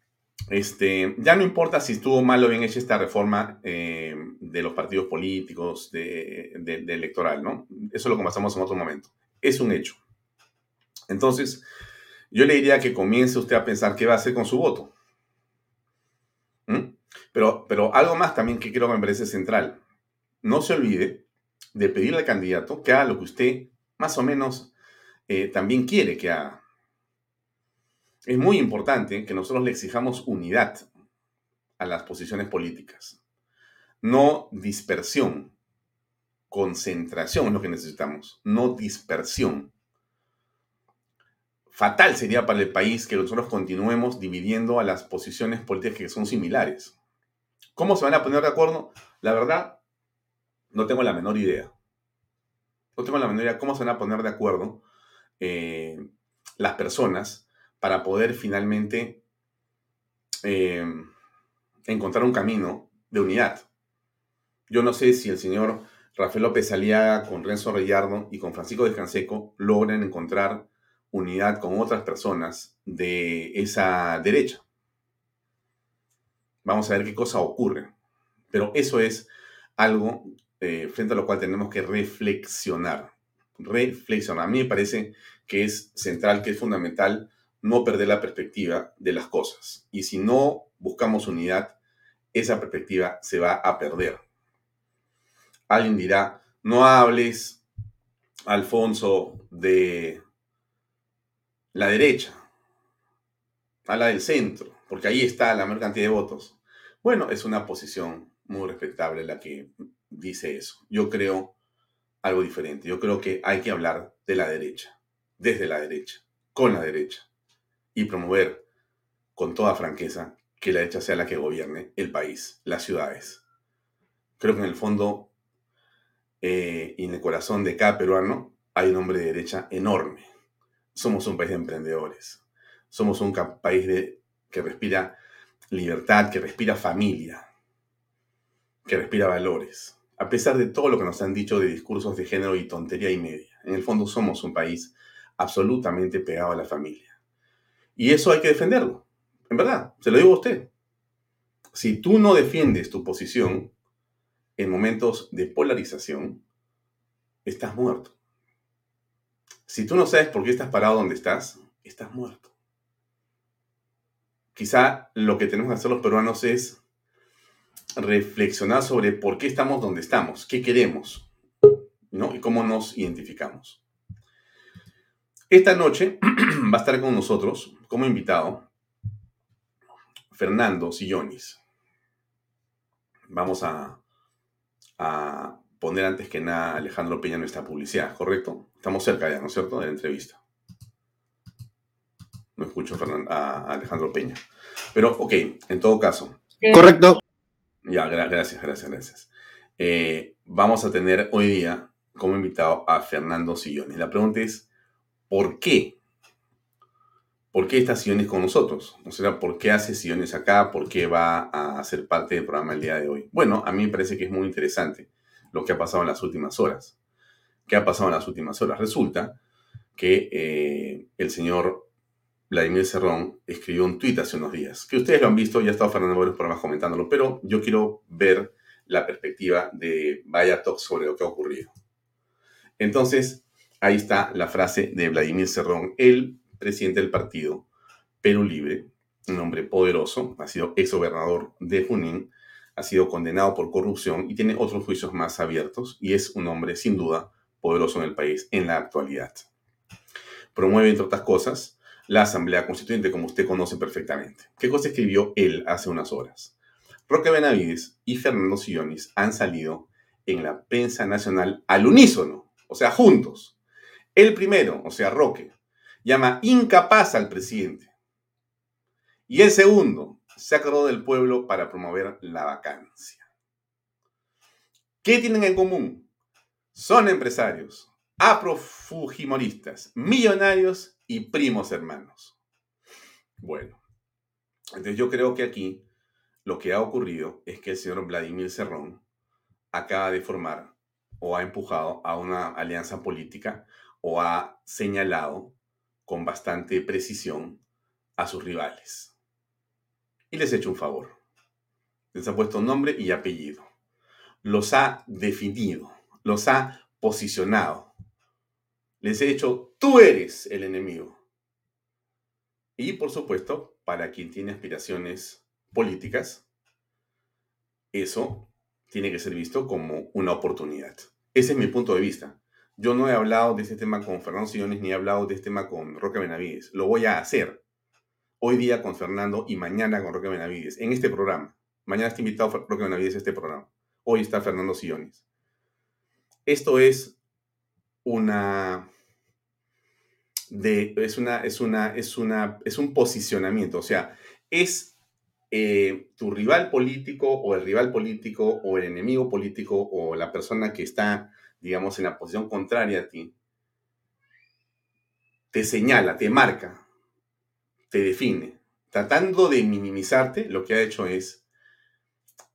Speaker 2: este, ya no importa si estuvo mal o bien hecha esta reforma eh, de los partidos políticos, de, electoral, ¿no? Eso lo conversamos en otro momento. Es un hecho. Entonces, yo le diría que comience usted a pensar qué va a hacer con su voto. ¿Mm? Pero, pero algo más también que creo que me parece central. No se olvide de pedirle al candidato que haga lo que usted más o menos eh, también quiere que haga es muy importante que nosotros le exijamos unidad a las posiciones políticas, no dispersión, concentración es lo que necesitamos, no dispersión. Fatal sería para el país que nosotros continuemos dividiendo a las posiciones políticas que son similares. ¿Cómo se van a poner de acuerdo? La verdad, no tengo la menor idea. No tengo la menor idea cómo se van a poner de acuerdo eh, las personas para poder finalmente eh, encontrar un camino de unidad. Yo no sé si el señor Rafael López Aliaga con Renzo Reyardo y con Francisco Descanseco logran encontrar unidad con otras personas de esa derecha. Vamos a ver qué cosa ocurre. Pero eso es algo eh, frente a lo cual tenemos que reflexionar. Reflexionar. A mí me parece que es central, que es fundamental no perder la perspectiva de las cosas. Y si no buscamos unidad, esa perspectiva se va a perder. Alguien dirá, no hables, Alfonso, de la derecha, habla del centro, porque ahí está la mayor cantidad de votos. Bueno, es una posición muy respetable la que dice eso. Yo creo algo diferente. Yo creo que hay que hablar de la derecha, desde la derecha, con la derecha y promover con toda franqueza que la derecha sea la que gobierne el país, las ciudades. Creo que en el fondo eh, y en el corazón de cada peruano hay un hombre de derecha enorme. Somos un país de emprendedores. Somos un país de, que respira libertad, que respira familia, que respira valores. A pesar de todo lo que nos han dicho de discursos de género y tontería y media, en el fondo somos un país absolutamente pegado a la familia. Y eso hay que defenderlo. En verdad, se lo digo a usted. Si tú no defiendes tu posición en momentos de polarización, estás muerto. Si tú no sabes por qué estás parado donde estás, estás muerto. Quizá lo que tenemos que hacer los peruanos es reflexionar sobre por qué estamos donde estamos, qué queremos, ¿no? Y cómo nos identificamos. Esta noche va a estar con nosotros como invitado Fernando Sillonis. vamos a, a poner antes que nada Alejandro Peña nuestra publicidad, ¿correcto? Estamos cerca ya, ¿no es cierto?, de la entrevista. No escucho a Alejandro Peña. Pero, ok, en todo caso.
Speaker 1: Correcto.
Speaker 2: Ya, gracias, gracias, gracias. Eh, vamos a tener hoy día como invitado a Fernando Sillones. La pregunta es, ¿por qué? ¿Por qué está Sillones con nosotros? O sea, ¿por qué hace Sillones acá? ¿Por qué va a ser parte del programa el día de hoy? Bueno, a mí me parece que es muy interesante lo que ha pasado en las últimas horas. ¿Qué ha pasado en las últimas horas? Resulta que eh, el señor Vladimir Cerrón escribió un tuit hace unos días, que ustedes lo han visto, ya ha estado Fernando por programas comentándolo, pero yo quiero ver la perspectiva de Vaya sobre lo que ha ocurrido. Entonces, ahí está la frase de Vladimir Cerrón, el presidente del partido Perú Libre, un hombre poderoso, ha sido ex gobernador de Junín, ha sido condenado por corrupción y tiene otros juicios más abiertos y es un hombre sin duda poderoso en el país en la actualidad. Promueve, entre otras cosas, la Asamblea Constituyente, como usted conoce perfectamente. ¿Qué cosa escribió él hace unas horas? Roque Benavides y Fernando Sillonis han salido en la prensa nacional al unísono, o sea, juntos. El primero, o sea, Roque, llama incapaz al presidente. Y el segundo, se acordó del pueblo para promover la vacancia. ¿Qué tienen en común? Son empresarios, aprofujimoristas, millonarios y primos hermanos. Bueno, entonces yo creo que aquí lo que ha ocurrido es que el señor Vladimir Cerrón acaba de formar o ha empujado a una alianza política o ha señalado con bastante precisión a sus rivales. Y les ha hecho un favor. Les ha puesto nombre y apellido. Los ha definido, los ha posicionado les he dicho, tú eres el enemigo. Y por supuesto, para quien tiene aspiraciones políticas, eso tiene que ser visto como una oportunidad. Ese es mi punto de vista. Yo no he hablado de este tema con Fernando Sillones ni he hablado de este tema con Roque Benavides. Lo voy a hacer hoy día con Fernando y mañana con Roque Benavides en este programa. Mañana está invitado Roque Benavides a este programa. Hoy está Fernando Sillones. Esto es una de, es una, es una, es una, es un posicionamiento, o sea, es eh, tu rival político o el rival político o el enemigo político o la persona que está, digamos, en la posición contraria a ti, te señala, te marca, te define. Tratando de minimizarte, lo que ha hecho es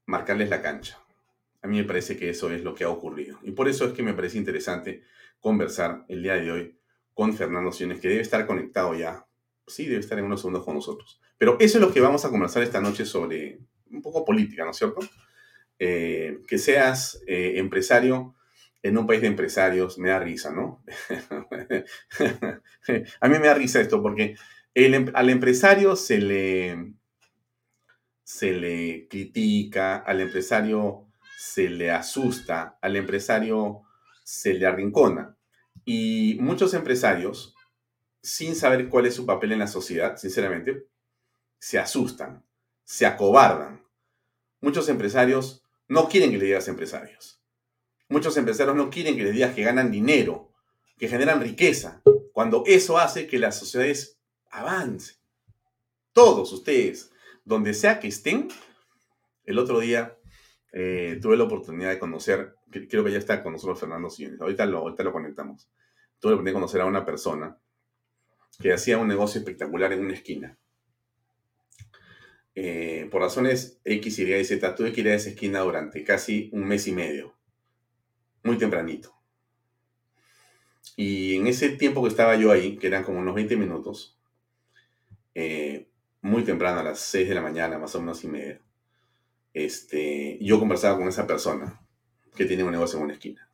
Speaker 2: marcarles la cancha. A mí me parece que eso es lo que ha ocurrido. Y por eso es que me parece interesante conversar el día de hoy con Fernando Siones, que debe estar conectado ya. Sí, debe estar en unos segundos con nosotros. Pero eso es lo que vamos a conversar esta noche sobre un poco política, ¿no es cierto? Eh, que seas eh, empresario en un país de empresarios me da risa, ¿no? a mí me da risa esto porque em, al empresario se le, se le critica, al empresario se le asusta, al empresario se le arrincona. Y muchos empresarios, sin saber cuál es su papel en la sociedad, sinceramente, se asustan, se acobardan. Muchos empresarios no quieren que le digas empresarios. Muchos empresarios no quieren que le digas que ganan dinero, que generan riqueza, cuando eso hace que las sociedades avancen. Todos ustedes, donde sea que estén, el otro día eh, tuve la oportunidad de conocer, creo que ya está con nosotros Fernando Sillones, ahorita lo, ahorita lo conectamos. Tuve la oportunidad de conocer a una persona que hacía un negocio espectacular en una esquina. Eh, por razones X, Y y Z, tuve que ir a esa esquina durante casi un mes y medio, muy tempranito. Y en ese tiempo que estaba yo ahí, que eran como unos 20 minutos, eh, muy temprano, a las 6 de la mañana, más o menos y media, este, yo conversaba con esa persona que tiene un negocio en una esquina.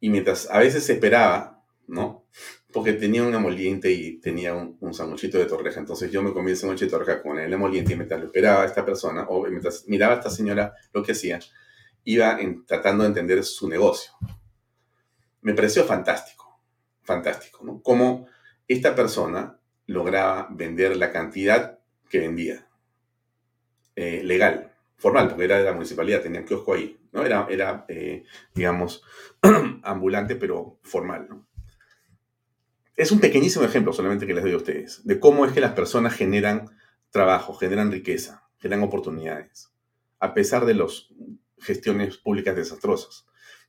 Speaker 2: Y mientras a veces esperaba, ¿no? Porque tenía un emoliente y tenía un, un sanguchito de torreja. Entonces yo me comí el sanguchito de torreja con el emoliente y mientras lo esperaba esta persona, o mientras miraba a esta señora lo que hacía, iba tratando de entender su negocio. Me pareció fantástico, fantástico, ¿no? Cómo esta persona lograba vender la cantidad que vendía, eh, legal, formal, porque era de la municipalidad, tenía kiosco ahí, ¿no? Era, era eh, digamos, ambulante, pero formal, ¿no? Es un pequeñísimo ejemplo solamente que les doy a ustedes, de cómo es que las personas generan trabajo, generan riqueza, generan oportunidades, a pesar de las gestiones públicas desastrosas.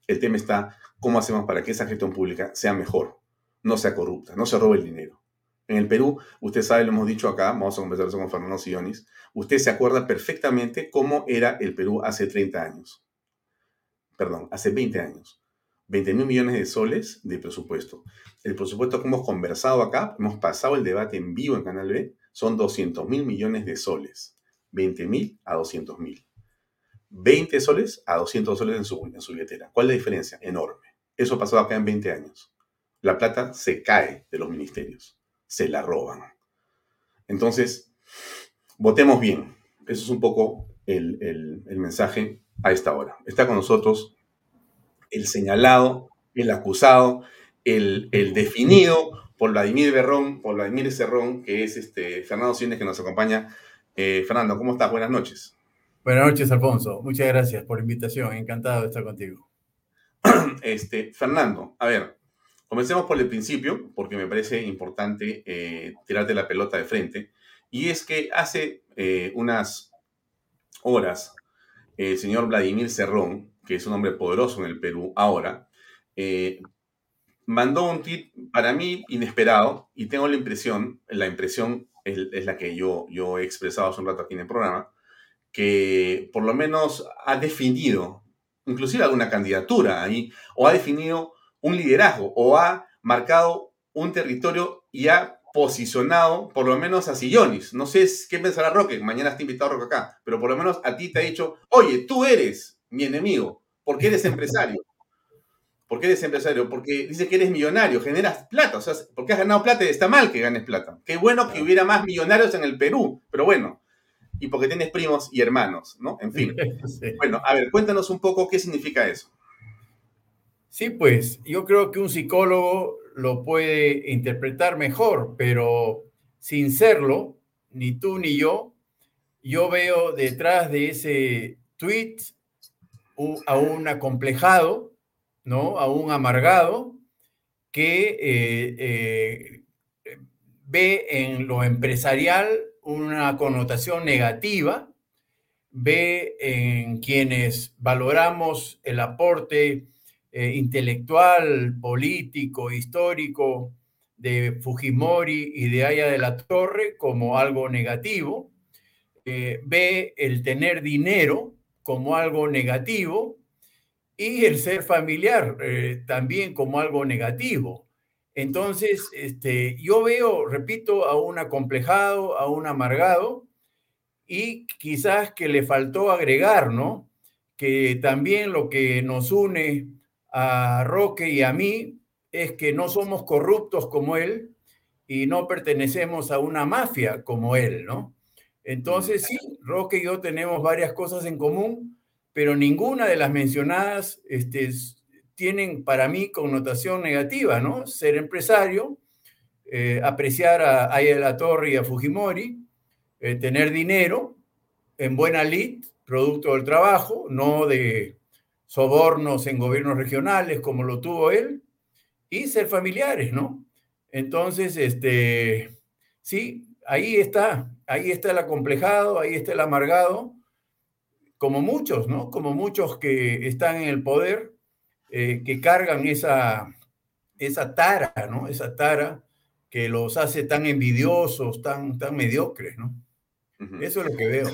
Speaker 2: El tema está cómo hacemos para que esa gestión pública sea mejor, no sea corrupta, no se robe el dinero. En el Perú, usted sabe, lo hemos dicho acá, vamos a conversar con Fernando Sillonis, usted se acuerda perfectamente cómo era el Perú hace 30 años. Perdón, hace 20 años. 20 mil millones de soles de presupuesto. El presupuesto que hemos conversado acá, hemos pasado el debate en vivo en Canal B, son 200 mil millones de soles. 20 mil a 200 mil. 20 soles a 200 soles en su, en su billetera. ¿Cuál es la diferencia? Enorme. Eso pasado acá en 20 años. La plata se cae de los ministerios se la roban. Entonces, votemos bien. Eso es un poco el, mensaje a esta hora. Está con nosotros el señalado, el acusado, el, definido por Vladimir Berrón, por Vladimir Cerrón, que es este Fernando Cines que nos acompaña. Eh, Fernando, ¿cómo estás? Buenas noches.
Speaker 5: Buenas noches, Alfonso. Muchas gracias por la invitación. Encantado de estar contigo.
Speaker 2: Este, Fernando, a ver, Comencemos por el principio, porque me parece importante eh, tirarte la pelota de frente. Y es que hace eh, unas horas, el señor Vladimir Cerrón, que es un hombre poderoso en el Perú ahora, eh, mandó un tweet para mí inesperado y tengo la impresión, la impresión es, la que yo, yo he expresado hace un rato aquí en el programa, que por lo menos ha definido, inclusive alguna candidatura ahí, o ha definido un liderazgo o ha marcado un territorio y ha posicionado por lo menos a Sillonis. No sé qué pensará Roque, mañana está invitado Roque acá, pero por lo menos a ti te ha dicho, oye, tú eres mi enemigo, porque eres empresario. ¿Por qué eres empresario? Porque dice que eres millonario, generas plata, o sea, porque has ganado plata y está mal que ganes plata. Qué bueno que hubiera más millonarios en el Perú, pero bueno, y porque tienes primos y hermanos, ¿no? En fin. Bueno, a ver, cuéntanos un poco qué significa eso.
Speaker 5: Sí, pues yo creo que un psicólogo lo puede interpretar mejor, pero sin serlo, ni tú ni yo, yo veo detrás de ese tweet a un acomplejado, ¿no? A un amargado que eh, eh, ve en lo empresarial una connotación negativa, ve en quienes valoramos el aporte eh, intelectual, político, histórico de Fujimori y de Aya de la Torre como algo negativo, eh, ve el tener dinero como algo negativo y el ser familiar eh, también como algo negativo. Entonces, este, yo veo, repito, a un acomplejado, a un amargado, y quizás que le faltó agregar, ¿no? Que también lo que nos une a Roque y a mí es que no somos corruptos como él y no pertenecemos a una mafia como él, ¿no? Entonces sí, Roque y yo tenemos varias cosas en común, pero ninguna de las mencionadas este, tienen para mí connotación negativa, ¿no? Ser empresario, eh, apreciar a Aya la Torre y a Fujimori, eh, tener dinero en buena lid, producto del trabajo, no de sobornos en gobiernos regionales como lo tuvo él y ser familiares, ¿no? Entonces, este, sí, ahí está, ahí está el acomplejado, ahí está el amargado, como muchos, ¿no? Como muchos que están en el poder, eh, que cargan esa, esa tara, ¿no? Esa tara que los hace tan envidiosos, tan, tan mediocres, ¿no? Eso es lo que veo.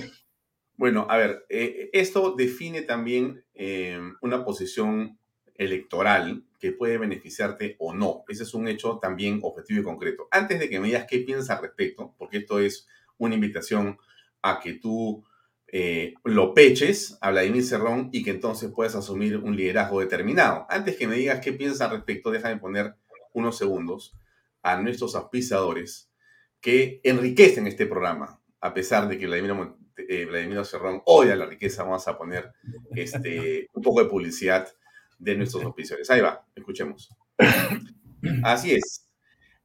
Speaker 2: Bueno, a ver, eh, esto define también eh, una posición electoral que puede beneficiarte o no. Ese es un hecho también objetivo y concreto. Antes de que me digas qué piensas al respecto, porque esto es una invitación a que tú eh, lo peches a Vladimir Cerrón y que entonces puedas asumir un liderazgo determinado. Antes que me digas qué piensas al respecto, déjame poner unos segundos a nuestros auspiciadores que enriquecen este programa, a pesar de que Vladimir eh, Vladimir Cerrón odia la riqueza, vamos a poner este, un poco de publicidad de nuestros auspiciadores. Ahí va, escuchemos. Así es.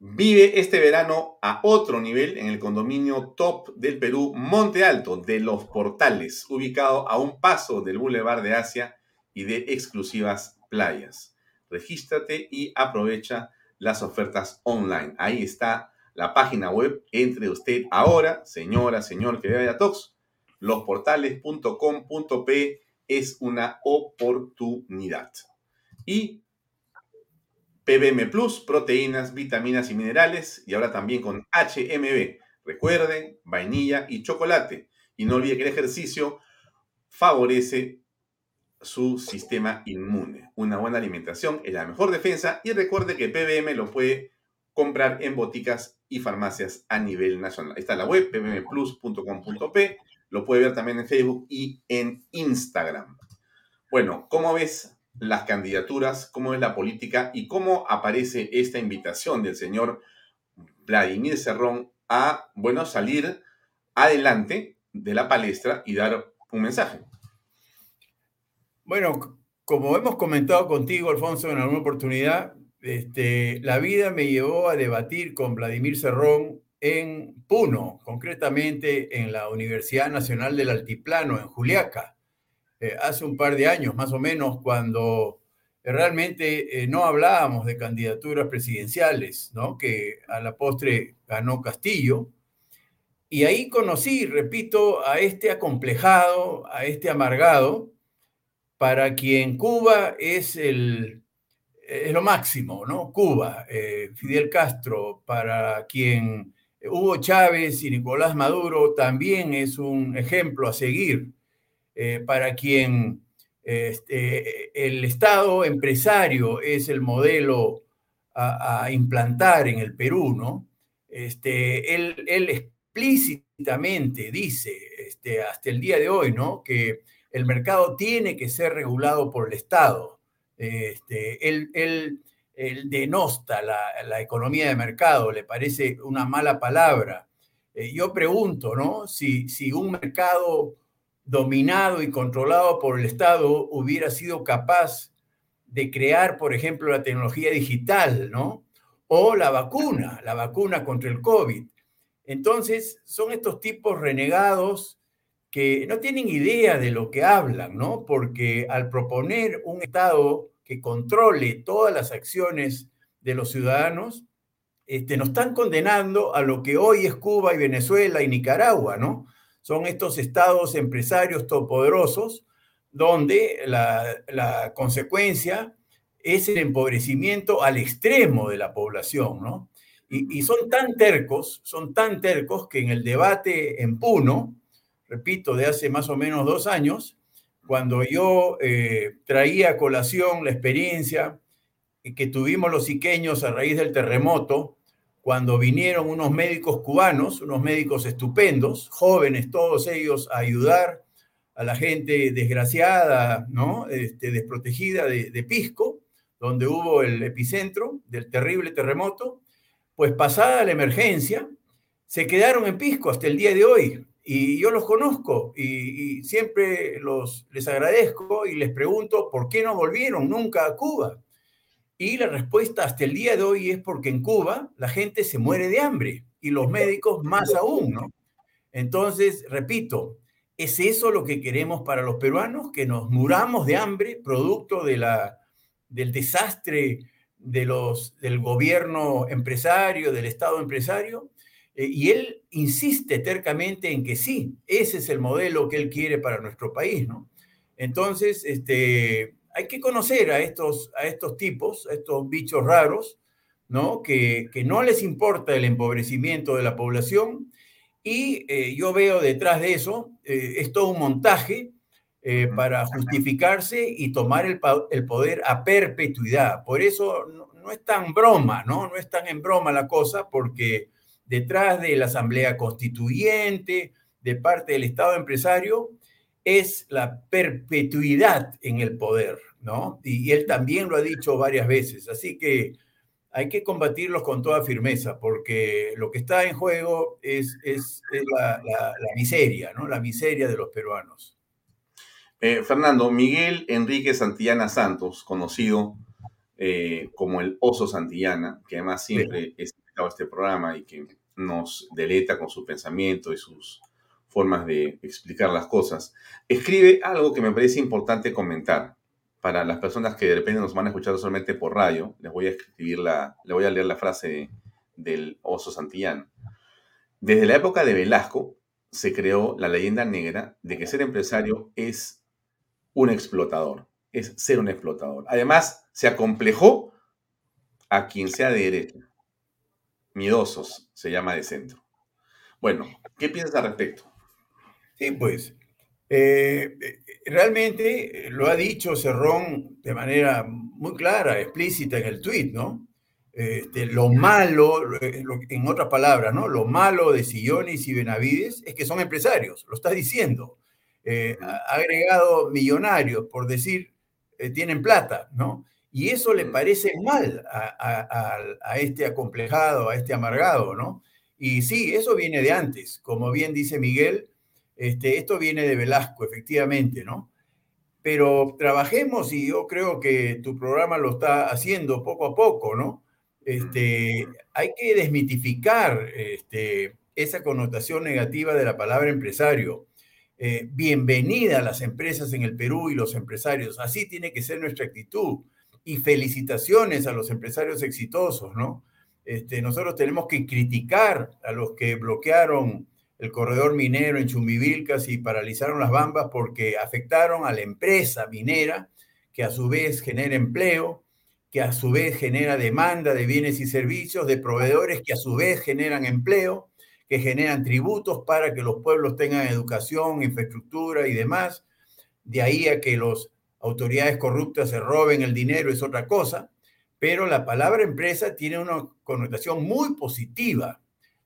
Speaker 2: Vive este verano a otro nivel en el condominio top del Perú, Monte Alto, de Los Portales, ubicado a un paso del Boulevard de Asia y de exclusivas playas. Regístrate y aprovecha las ofertas online. Ahí está la página web. Entre usted ahora, señora, señor que vea Tox. Losportales.com.p es una oportunidad. Y PBM Plus, proteínas, vitaminas y minerales, y ahora también con HMB. Recuerden, vainilla y chocolate. Y no olvide que el ejercicio favorece su sistema inmune. Una buena alimentación es la mejor defensa y recuerde que PBM lo puede comprar en boticas y farmacias a nivel nacional. Está la web, pbmplus.com.p. Lo puede ver también en Facebook y en Instagram. Bueno, ¿cómo ves las candidaturas, cómo es la política y cómo aparece esta invitación del señor Vladimir Cerrón a, bueno, salir adelante de la palestra y dar un mensaje.
Speaker 5: Bueno, como hemos comentado contigo, Alfonso, en alguna oportunidad, este, la vida me llevó a debatir con Vladimir Cerrón en Puno, concretamente en la Universidad Nacional del Altiplano, en Juliaca. Eh, hace un par de años más o menos, cuando realmente eh, no hablábamos de candidaturas presidenciales, ¿no? que a la postre ganó Castillo. Y ahí conocí, repito, a este acomplejado, a este amargado, para quien Cuba es, el, es lo máximo, ¿no? Cuba, eh, Fidel Castro, para quien Hugo Chávez y Nicolás Maduro también es un ejemplo a seguir eh, para quien este, el Estado empresario es el modelo a, implantar en el Perú, ¿no? Este, él, explícitamente dice, este, hasta el día de hoy, ¿no? Que el mercado tiene que ser regulado por el Estado. Este, él, denosta la, economía de mercado, le parece una mala palabra. Eh, yo pregunto, ¿no? Si, si un mercado dominado y controlado por el Estado hubiera sido capaz de crear, por ejemplo, la tecnología digital, ¿no? O la vacuna, la vacuna contra el COVID. Entonces, son estos tipos renegados que no tienen idea de lo que hablan, ¿no? Porque al proponer un Estado que controle todas las acciones de los ciudadanos, este, nos están condenando a lo que hoy es Cuba y Venezuela y Nicaragua, ¿no? son estos estados empresarios todopoderosos donde la, consecuencia es el empobrecimiento al extremo de la población, ¿no? Y, son tan tercos, son tan tercos que en el debate en Puno, repito, de hace más o menos dos años, cuando yo eh, traía a colación la experiencia que tuvimos los iqueños a raíz del terremoto, cuando vinieron unos médicos cubanos, unos médicos estupendos, jóvenes todos ellos, a ayudar a la gente desgraciada, ¿no? Este, desprotegida de, de Pisco, donde hubo el epicentro del terrible terremoto, pues pasada la emergencia, se quedaron en Pisco hasta el día de hoy. Y yo los conozco y, y, siempre los, les agradezco y les pregunto por qué no volvieron nunca a Cuba. Y la respuesta hasta el día de hoy es porque en Cuba la gente se muere de hambre y los médicos más aún, ¿no? Entonces, repito, ¿es eso lo que queremos para los peruanos? Que nos muramos de hambre producto de la, del desastre de los, del gobierno empresario, del Estado empresario. Eh, y él insiste tercamente en que sí, ese es el modelo que él quiere para nuestro país, ¿no? Entonces, este, hay que conocer a estos, a estos tipos, a estos bichos raros, ¿no? Que, no les importa el empobrecimiento de la población y eh, yo veo detrás de eso, eh, es todo un montaje eh, para justificarse y tomar el, poder a perpetuidad. Por eso no, no, es tan broma, ¿no? No es tan en broma la cosa porque detrás de la Asamblea Constituyente, de parte del Estado empresario, es la perpetuidad en el poder, ¿no? Y, él también lo ha dicho varias veces, así que hay que combatirlos con toda firmeza, porque lo que está en juego es, es, la, miseria, ¿no? La miseria de los peruanos.
Speaker 2: Eh, Fernando, Miguel Enrique Santillana Santos, conocido eh, como el Oso Santillana, que además siempre es invitado a este programa y que nos deleta con su pensamiento y sus formas de explicar las cosas, escribe algo que me parece importante comentar para las personas que de repente nos van a escuchar solamente por radio. Les voy a escribir la, le voy a leer la frase del oso santillano. Desde la época de Velasco se creó la leyenda negra de que ser empresario es un explotador, es ser un explotador. Además, se acomplejó a quien sea de derecha. Miedosos se llama de centro. Bueno, ¿qué piensas al respecto?
Speaker 5: Sí, pues eh, realmente lo ha dicho Cerrón de manera muy clara, explícita en el tuit, ¿no? Este, lo malo, eh, en otras palabras, ¿no? Lo malo de Sillones y Benavides es que son empresarios, lo está diciendo. Eh, ha agregado millonarios, por decir, tienen plata, ¿no? Y eso le parece mal a, a, este acomplejado, a este amargado, ¿no? Y sí, eso viene de antes. Como bien dice Miguel, este, esto viene de Velasco, efectivamente, ¿no? Pero trabajemos y yo creo que tu programa lo está haciendo poco a poco, ¿no? Este, hay que desmitificar este, esa connotación negativa de la palabra empresario. Eh, bienvenida a las empresas en el Perú y los empresarios. Así tiene que ser nuestra actitud. Y felicitaciones a los empresarios exitosos, ¿no? Este, nosotros tenemos que criticar a los que bloquearon el corredor minero en Chumbivilcas y paralizaron las bambas porque afectaron a la empresa minera, que a su vez genera empleo, que a su vez genera demanda de bienes y servicios, de proveedores que a su vez generan empleo, que generan tributos para que los pueblos tengan educación, infraestructura y demás. De ahí a que las autoridades corruptas se roben el dinero es otra cosa, pero la palabra empresa tiene una connotación muy positiva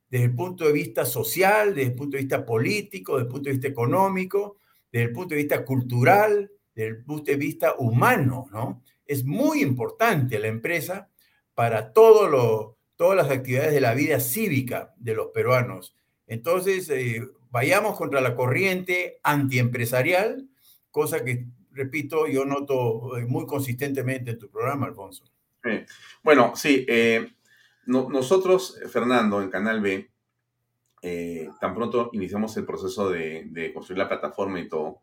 Speaker 5: desde el punto de vista social, desde el punto de vista político, desde el punto de vista económico, desde el punto de vista cultural, desde el punto de vista humano, ¿no? Es muy importante la empresa para todo lo, todas las actividades de la vida cívica de los peruanos. Entonces, eh, vayamos contra la corriente antiempresarial, cosa que, repito, yo noto eh, muy consistentemente en tu programa, Alfonso.
Speaker 2: Bueno, sí, eh, nosotros, Fernando, en Canal B, eh, tan pronto iniciamos el proceso de, construir la plataforma y todo,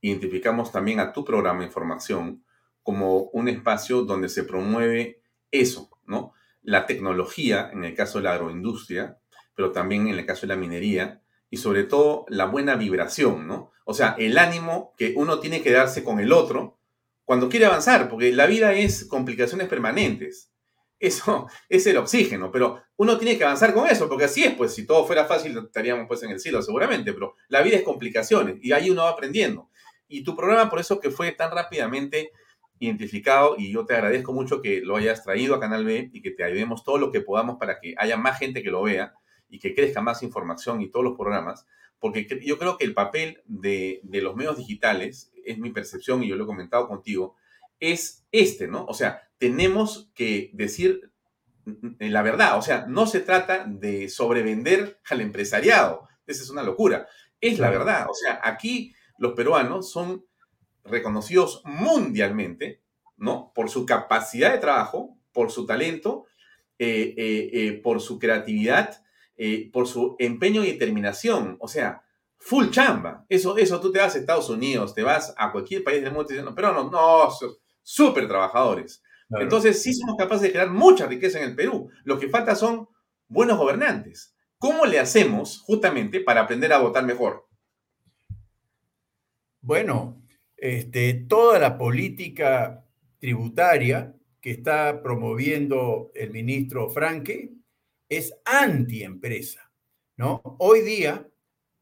Speaker 2: identificamos también a tu programa de información como un espacio donde se promueve eso, ¿no? La tecnología, en el caso de la agroindustria, pero también en el caso de la minería, y sobre todo la buena vibración, ¿no? O sea, el ánimo que uno tiene que darse con el otro cuando quiere avanzar, porque la vida es complicaciones permanentes eso es el oxígeno, pero uno tiene que avanzar con eso, porque así es, pues si todo fuera fácil estaríamos pues en el cielo seguramente, pero la vida es complicaciones y ahí uno va aprendiendo. Y tu programa por eso que fue tan rápidamente identificado y yo te agradezco mucho que lo hayas traído a Canal B y que te ayudemos todo lo que podamos para que haya más gente que lo vea y que crezca más información y todos los programas, porque yo creo que el papel de, de los medios digitales, es mi percepción y yo lo he comentado contigo, es este, ¿no? O sea, tenemos que decir la verdad. O sea, no se trata de sobrevender al empresariado. Esa es una locura. Es la verdad. O sea, aquí los peruanos son reconocidos mundialmente, ¿no? Por su capacidad de trabajo, por su talento, eh, eh, eh, por su creatividad, por su empeño y determinación. O sea, full chamba. Eso, eso tú te vas a Estados Unidos, te vas a cualquier país del mundo diciendo, pero no, no, súper trabajadores. Entonces, sí somos capaces de crear mucha riqueza en el Perú. Lo que falta son buenos gobernantes. ¿Cómo le hacemos justamente para aprender a votar mejor?
Speaker 5: Bueno, este, toda la política tributaria que está promoviendo el ministro Franque es antiempresa, ¿no? Hoy día,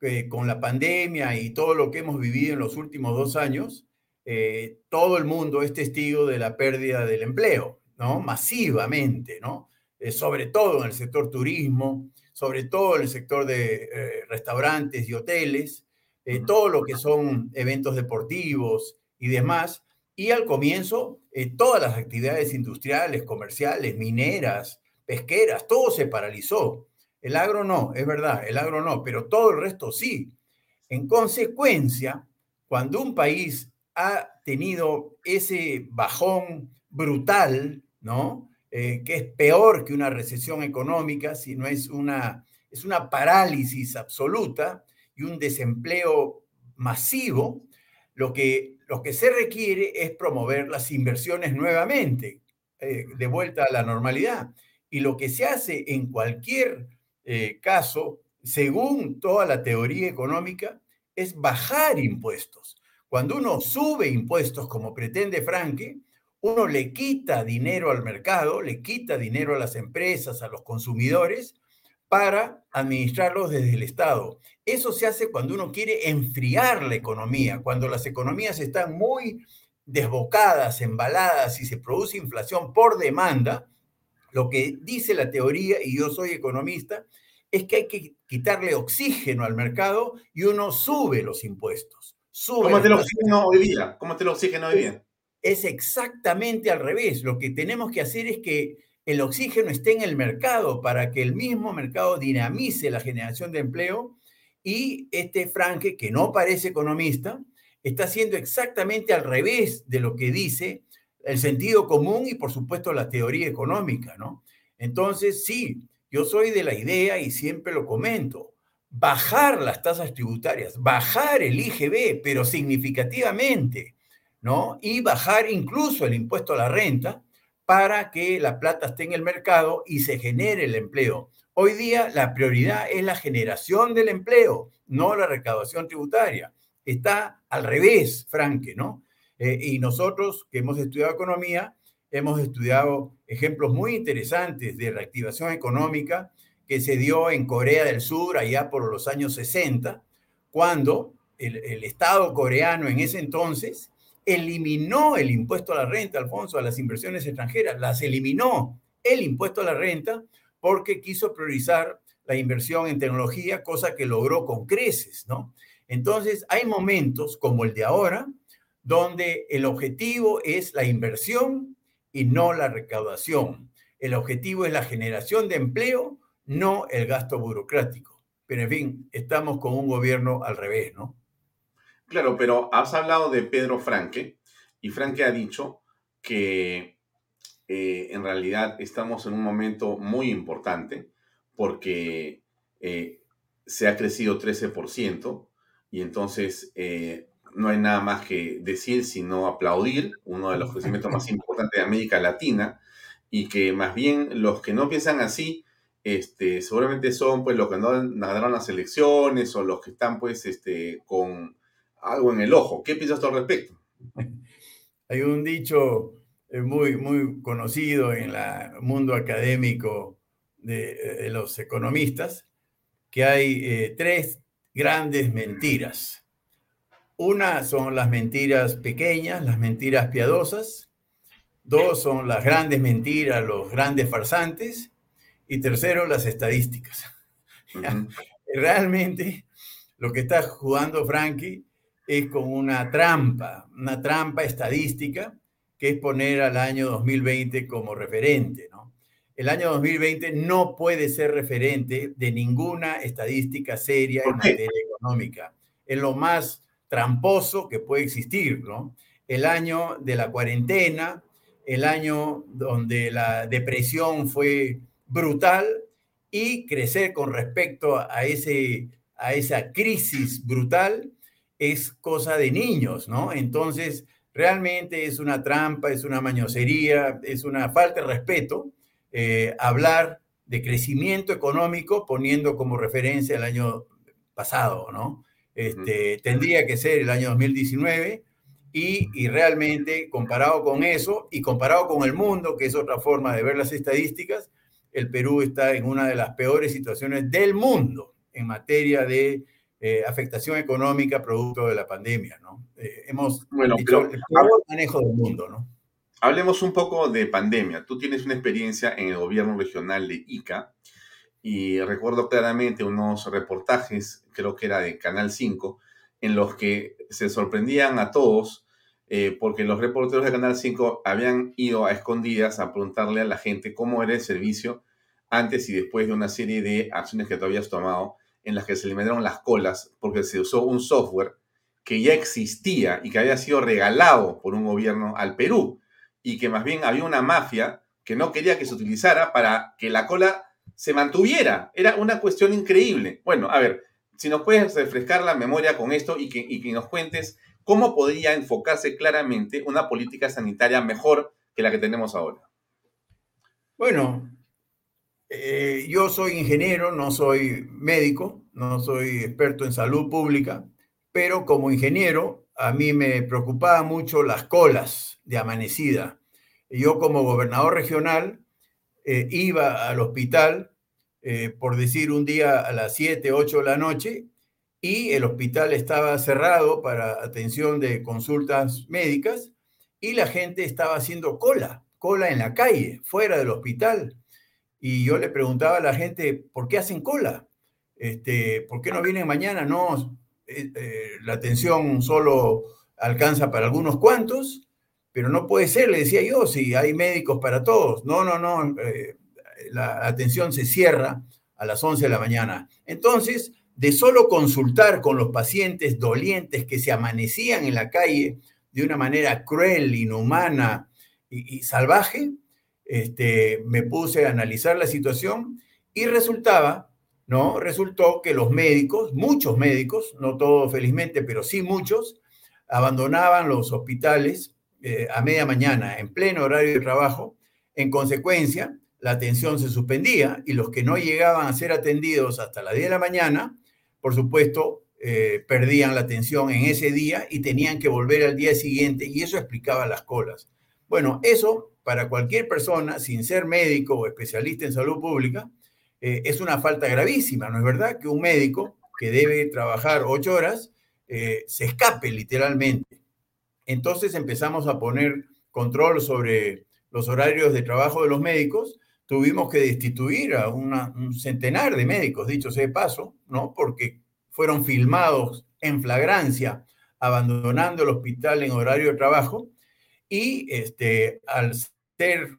Speaker 5: eh, con la pandemia y todo lo que hemos vivido en los últimos dos años, eh, todo el mundo es testigo de la pérdida del empleo, ¿no? Masivamente, ¿no? Eh, sobre todo en el sector turismo, sobre todo en el sector de restaurantes y hoteles, todo lo que son eventos deportivos y demás. Y al comienzo, todas las actividades industriales, comerciales, mineras, pesqueras, todo se paralizó. El agro no, es verdad, el agro no, pero todo el resto sí. En consecuencia, cuando un país ha tenido ese bajón brutal, ¿no? eh, que es peor que una recesión económica, sino es una, es una parálisis absoluta y un desempleo masivo, lo que, lo que se requiere es promover las inversiones nuevamente, eh, de vuelta a la normalidad. Y lo que se hace en cualquier eh, caso, según toda la teoría económica, es bajar impuestos. Cuando uno sube impuestos como pretende Franke, uno le quita dinero al mercado, le quita dinero a las empresas, a los consumidores, para administrarlos desde el Estado. Eso se hace cuando uno quiere enfriar la economía, cuando las economías están muy desbocadas, embaladas y se produce inflación por demanda, lo que dice la teoría, y yo soy economista, es que hay que quitarle oxígeno al mercado y uno sube los impuestos.
Speaker 2: ¿Cómo te el oxígeno hoy día? ¿Cómo te el oxígeno hoy día?
Speaker 5: Es exactamente al revés. Lo que tenemos que hacer es que el oxígeno esté en el mercado para que el mismo mercado dinamice la generación de empleo y este Franke, que no parece economista, está haciendo exactamente al revés de lo que dice el sentido común y por supuesto la teoría económica, ¿no? Entonces, sí, yo soy de la idea y siempre lo comento, bajar las tasas tributarias, bajar el IGB, pero significativamente, ¿no? Y bajar incluso el impuesto a la renta para que la plata esté en el mercado y se genere el empleo. Hoy día la prioridad es la generación del empleo, no la recaudación tributaria. Está al revés, Franque, ¿no? Eh, y nosotros que hemos estudiado economía, hemos estudiado ejemplos muy interesantes de reactivación económica que se dio en Corea del Sur allá por los años 60, cuando el, el Estado coreano en ese entonces eliminó el impuesto a la renta, Alfonso, a las inversiones extranjeras, las eliminó el impuesto a la renta porque quiso priorizar la inversión en tecnología, cosa que logró con creces, ¿no? Entonces, hay momentos como el de ahora, donde el objetivo es la inversión y no la recaudación. El objetivo es la generación de empleo, no el gasto burocrático. Pero en fin, estamos con un gobierno al revés, ¿no?
Speaker 2: Claro, pero has hablado de Pedro Franque y Franque ha dicho que eh, en realidad estamos en un momento muy importante porque eh, se ha crecido 13% y entonces eh, no hay nada más que decir sino aplaudir uno de los crecimientos más importantes de América Latina y que más bien los que no piensan así este, seguramente son pues los que no ganaron las elecciones o los que están pues este, con algo en el ojo. ¿Qué piensas tú al respecto?
Speaker 5: Hay un dicho eh, muy, muy conocido en el mundo académico de, los economistas que hay eh, tres grandes mentiras una son las mentiras pequeñas, las mentiras piadosas. Dos son las grandes mentiras, los grandes farsantes. Y tercero, las estadísticas. Realmente lo que está jugando Frankie es con una trampa, una trampa estadística, que es poner al año 2020 como referente. ¿no? El año 2020 no puede ser referente de ninguna estadística seria en materia económica. Es lo más tramposo que puede existir, ¿no? El año de la cuarentena, el año donde la depresión fue brutal y crecer con respecto a, ese, a esa crisis brutal es cosa de niños, ¿no? Entonces, realmente es una trampa, es una mañosería, es una falta de respeto eh, hablar de crecimiento económico poniendo como referencia el año pasado, ¿no? Este, tendría que ser el año 2019 y, y, realmente comparado con eso y comparado con el mundo, que es otra forma de ver las estadísticas, el Perú está en una de las peores situaciones del mundo en materia de eh, afectación económica producto de la pandemia, ¿no? Eh, hemos
Speaker 2: bueno,
Speaker 5: hecho el peor manejo del mundo, ¿no?
Speaker 2: Hablemos un poco de pandemia. Tú tienes una experiencia en el gobierno regional de Ica y recuerdo claramente unos reportajes, creo que era de Canal 5, en los que se sorprendían a todos eh, porque los reporteros de Canal 5 habían ido a escondidas a preguntarle a la gente cómo era el servicio antes y después de una serie de acciones que tú habías tomado en las que se eliminaron las colas porque se usó un software que ya existía y que había sido regalado por un gobierno al Perú y que más bien había una mafia que no quería que se utilizara para que la cola se mantuviera. Era una cuestión increíble. Bueno, a ver, si nos puedes refrescar la memoria con esto y que, y que nos cuentes cómo podría enfocarse claramente una política sanitaria mejor que la que tenemos ahora.
Speaker 5: Bueno, eh, yo soy ingeniero, no soy médico, no soy experto en salud pública, pero como ingeniero a mí me preocupaban mucho las colas de amanecida. Yo como gobernador regional eh, iba al hospital, eh, por decir un día a las 7, 8 de la noche, y el hospital estaba cerrado para atención de consultas médicas y la gente estaba haciendo cola, cola en la calle, fuera del hospital. Y yo le preguntaba a la gente, ¿por qué hacen cola? Este, ¿Por qué no vienen mañana? No, eh, la atención solo alcanza para algunos cuantos, pero no puede ser, le decía yo, si hay médicos para todos. No, no, no, eh, la atención se cierra a las 11 de la mañana. Entonces, de solo consultar con los pacientes dolientes que se amanecían en la calle de una manera cruel, inhumana y, salvaje, este, me puse a analizar la situación y resultaba, ¿no? Resultó que los médicos, muchos médicos, no todos felizmente, pero sí muchos, abandonaban los hospitales eh, a media mañana, en pleno horario de trabajo. En consecuencia, la atención se suspendía y los que no llegaban a ser atendidos hasta las 10 de la mañana por supuesto, eh, perdían la atención en ese día y tenían que volver al día siguiente y eso explicaba las colas. Bueno, eso para cualquier persona, sin ser médico o especialista en salud pública, eh, es una falta gravísima, ¿no es verdad? Que un médico que debe trabajar ocho horas se escape literalmente. Entonces empezamos a poner control sobre los horarios de trabajo de los médicos tuvimos que destituir a un centenar de médicos, dicho sea de paso, ¿no? Porque fueron filmados en flagrancia abandonando el hospital en horario de trabajo y este, al ser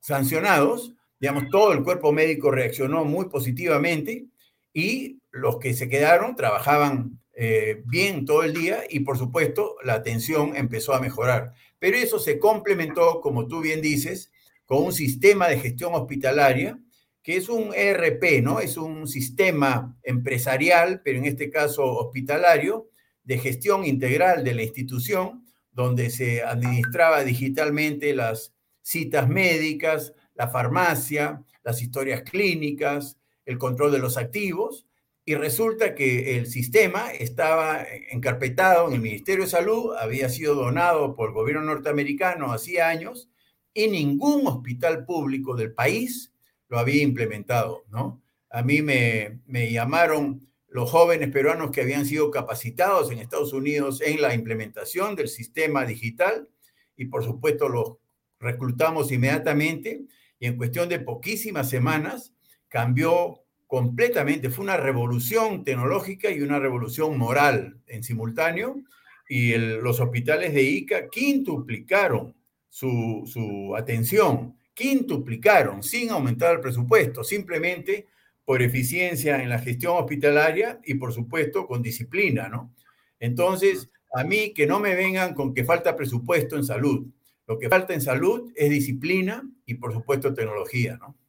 Speaker 5: sancionados, digamos, todo el cuerpo médico reaccionó muy positivamente y los que se quedaron trabajaban eh, bien todo el día y por supuesto la atención empezó a mejorar. Pero eso se complementó, como tú bien dices, con un sistema de gestión hospitalaria, que es un ERP, ¿no? Es un sistema empresarial, pero en este caso hospitalario, de gestión integral de la institución, donde se administraba digitalmente las citas médicas, la farmacia, las historias clínicas, el control de los activos, y resulta que el sistema estaba encarpetado en el Ministerio de Salud, había sido donado por el gobierno norteamericano hacía años, y ningún hospital público del país lo había implementado, ¿no? A mí me, me llamaron los jóvenes peruanos que habían sido capacitados en Estados Unidos en la implementación del sistema digital y por supuesto los reclutamos inmediatamente y en cuestión de poquísimas semanas cambió completamente, fue una revolución tecnológica y una revolución moral en simultáneo y los hospitales de ICA quintuplicaron su, atención, quintuplicaron sin aumentar el presupuesto, simplemente por eficiencia en la gestión hospitalaria y por supuesto con disciplina, ¿no? Entonces, a mí que no me vengan con que falta presupuesto en salud. Lo que falta en salud es disciplina y por supuesto tecnología, ¿no?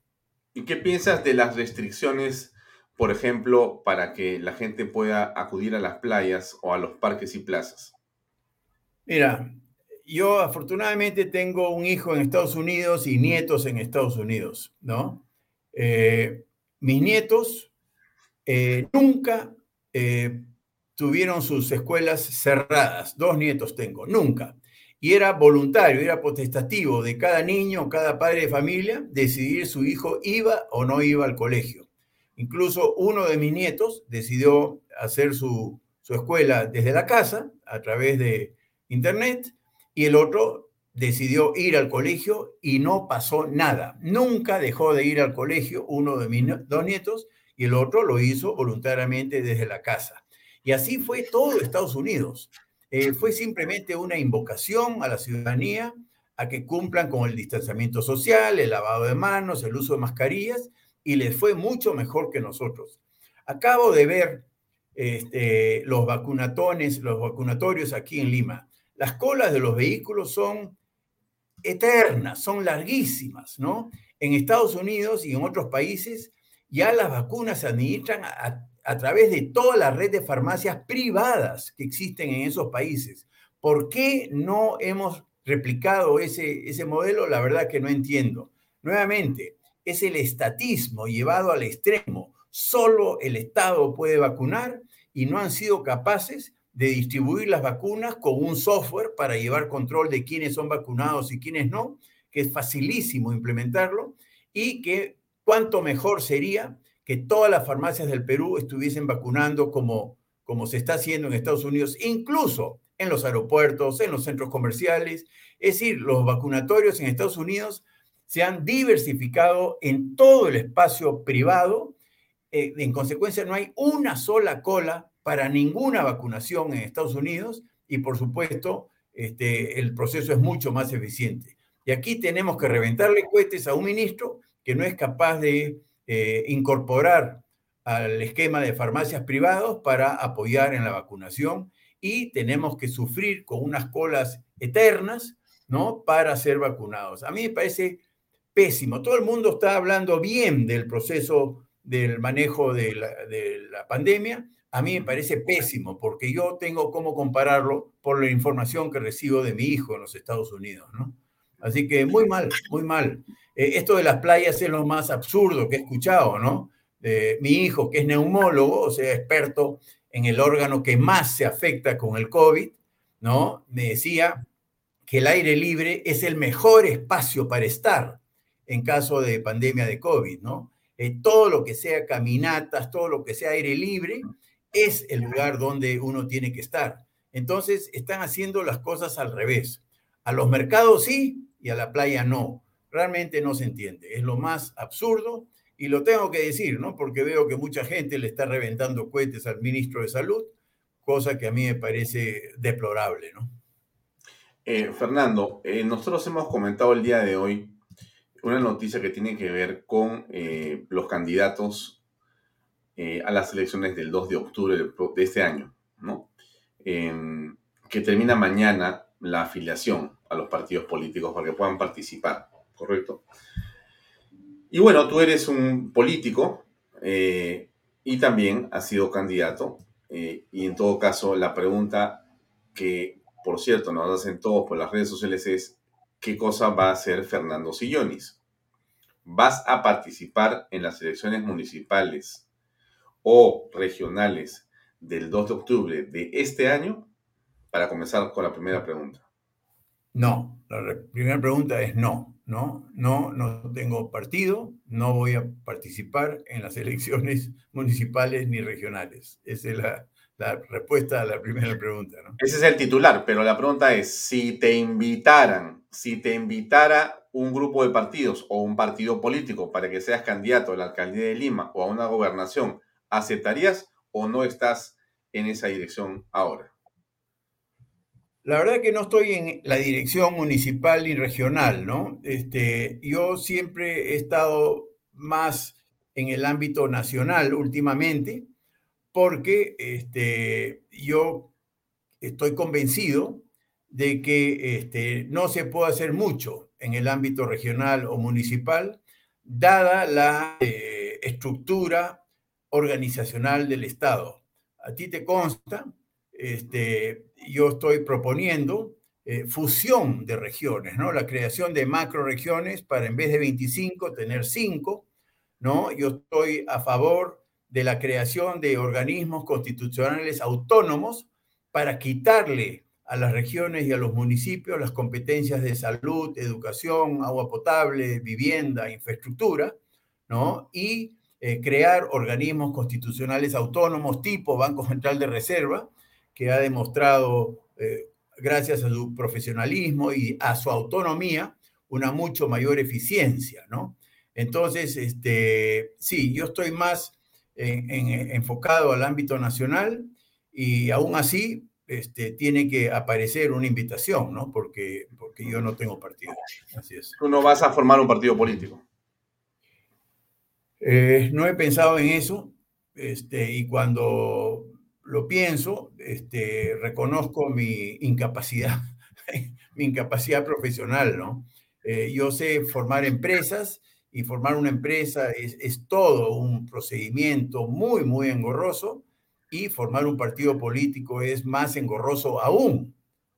Speaker 2: ¿Y qué piensas de las restricciones, por ejemplo, para que la gente pueda acudir a las playas o a los parques y plazas?
Speaker 5: Mira, yo afortunadamente tengo un hijo en Estados Unidos y nietos en Estados Unidos, ¿no? Eh, mis nietos eh, nunca eh, tuvieron sus escuelas cerradas, dos nietos tengo, nunca. Y era voluntario, era potestativo de cada niño, cada padre de familia, decidir su hijo iba o no iba al colegio. Incluso uno de mis nietos decidió hacer su, su escuela desde la casa, a través de internet, y el otro decidió ir al colegio y no pasó nada. Nunca dejó de ir al colegio uno de mis dos nietos y el otro lo hizo voluntariamente desde la casa. Y así fue todo Estados Unidos. Eh, fue simplemente una invocación a la ciudadanía a que cumplan con el distanciamiento social, el lavado de manos, el uso de mascarillas, y les fue mucho mejor que nosotros. Acabo de ver este, los vacunatones, los vacunatorios aquí en Lima. Las colas de los vehículos son eternas, son larguísimas, ¿no? En Estados Unidos y en otros países ya las vacunas se administran a, a través de toda la red de farmacias privadas que existen en esos países. ¿Por qué no hemos replicado ese, ese modelo? La verdad que no entiendo. Nuevamente, es el estatismo llevado al extremo. Solo el Estado puede vacunar y no han sido capaces de distribuir las vacunas con un software para llevar control de quiénes son vacunados y quiénes no, que es facilísimo implementarlo y que cuánto mejor sería que todas las farmacias del Perú estuviesen vacunando como, como se está haciendo en Estados Unidos, incluso en los aeropuertos, en los centros comerciales. Es decir, los vacunatorios en Estados Unidos se han diversificado en todo el espacio privado. Eh, en consecuencia, no hay una sola cola para ninguna vacunación en Estados Unidos y, por supuesto, este, el proceso es mucho más eficiente. Y aquí tenemos que reventarle cohetes a un ministro que no es capaz de eh, incorporar al esquema de farmacias privados para apoyar en la vacunación y tenemos que sufrir con unas colas eternas, ¿no? Para ser vacunados. A mí me parece pésimo. Todo el mundo está hablando bien del proceso del manejo de la, pandemia. A mí me parece pésimo porque yo tengo cómo compararlo por la información que recibo de mi hijo en los Estados Unidos, ¿no? Así que muy mal, muy mal. Eh, esto de las playas es lo más absurdo que he escuchado, ¿no? mi hijo, que es neumólogo, o sea, experto en el órgano que más se afecta con el COVID, ¿no? Me decía que el aire libre es el mejor espacio para estar en caso de pandemia de COVID, ¿no? Eh, todo lo que sea caminatas, todo lo que sea aire libre, es el lugar donde uno tiene que estar. Entonces, están haciendo las cosas al revés. A los mercados sí y a la playa no. Realmente no se entiende. Es lo más absurdo y lo tengo que decir, ¿no? Porque veo que mucha gente le está reventando cohetes al ministro de Salud, cosa que a mí me parece deplorable, ¿no?
Speaker 2: Eh, Fernando, eh, nosotros hemos comentado el día de hoy una noticia que tiene que ver con eh, los candidatos a las elecciones del 2 de octubre de este año, ¿no? Em, que termina mañana la afiliación a los partidos políticos para que puedan participar, ¿correcto? Y bueno, tú eres un político eh, y también has sido candidato. Eh, y en todo caso, la pregunta que, por cierto, nos hacen todos por las redes sociales es, ¿qué cosa va a hacer Fernando Sillonis? ¿Vas a participar en las elecciones municipales o regionales del 2 de octubre de este año? Para comenzar con la primera pregunta.
Speaker 5: No, la primera pregunta es no, no, no, no tengo partido, no voy a participar en las elecciones municipales ni regionales. Esa es la, respuesta a la primera pregunta. ¿no?
Speaker 2: Ese es el titular, pero la pregunta es, si te invitaran, si te invitara un grupo de partidos o un partido político para que seas candidato a la alcaldía de Lima o a una gobernación, ¿aceptarías o no estás en esa dirección ahora?
Speaker 5: La verdad que no estoy en la dirección municipal ni regional, ¿no? Este, yo siempre he estado más en el ámbito nacional últimamente, porque este, yo estoy convencido de que este, no se puede hacer mucho en el ámbito regional o municipal, dada la eh, estructura organizacional del Estado. A ti te consta este, yo estoy proponiendo eh, fusión de regiones, ¿no? La creación de macroregiones para en vez de 25 tener 5, ¿no? Yo estoy a favor de la creación de organismos constitucionales autónomos para quitarle a las regiones y a los municipios las competencias de salud, educación, agua potable, vivienda, infraestructura, ¿no? Y eh, crear organismos constitucionales autónomos tipo Banco Central de Reserva, que ha demostrado, eh, gracias a su profesionalismo y a su autonomía, una mucho mayor eficiencia, ¿no? Entonces, este, sí, yo estoy más enfocado al ámbito nacional y aún así este, tiene que aparecer una invitación, ¿no? Porque, porque yo no tengo partido. Así es.
Speaker 2: ¿Tú no vas a formar un partido político?
Speaker 5: Eh, no he pensado en eso. Este, y cuando lo pienso, este, reconozco mi incapacidad mi incapacidad profesional, ¿no? Eh, yo sé formar empresas y formar una empresa es, todo un procedimiento muy, muy engorroso y formar un partido político es más engorroso aún,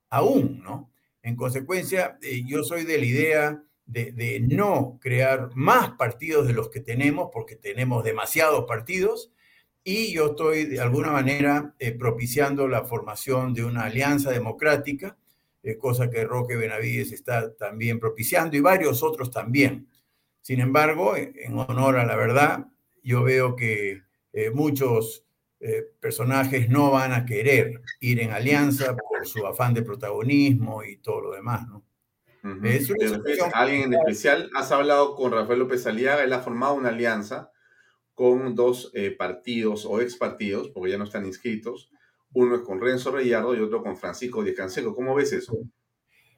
Speaker 5: aún, ¿no? En consecuencia, eh, yo soy de la idea de, de, no crear más partidos de los que tenemos, porque tenemos demasiados partidos, y yo estoy de alguna manera eh, propiciando la formación de una alianza democrática, eh, cosa que Roque Benavides está también propiciando y varios otros también. Sin embargo, en honor a la verdad, yo veo que eh, muchos personajes no van a querer ir en alianza por su afán de protagonismo y todo lo demás, ¿no?
Speaker 2: Uh -huh. ¿Alguien en especial? Has hablado con Rafael López Aliaga, él ha formado una alianza con dos eh, partidos o ex partidos, porque ya no están inscritos. Uno es con Renzo Reyardo y otro con Francisco Díaz Canseco. ¿Cómo ves eso?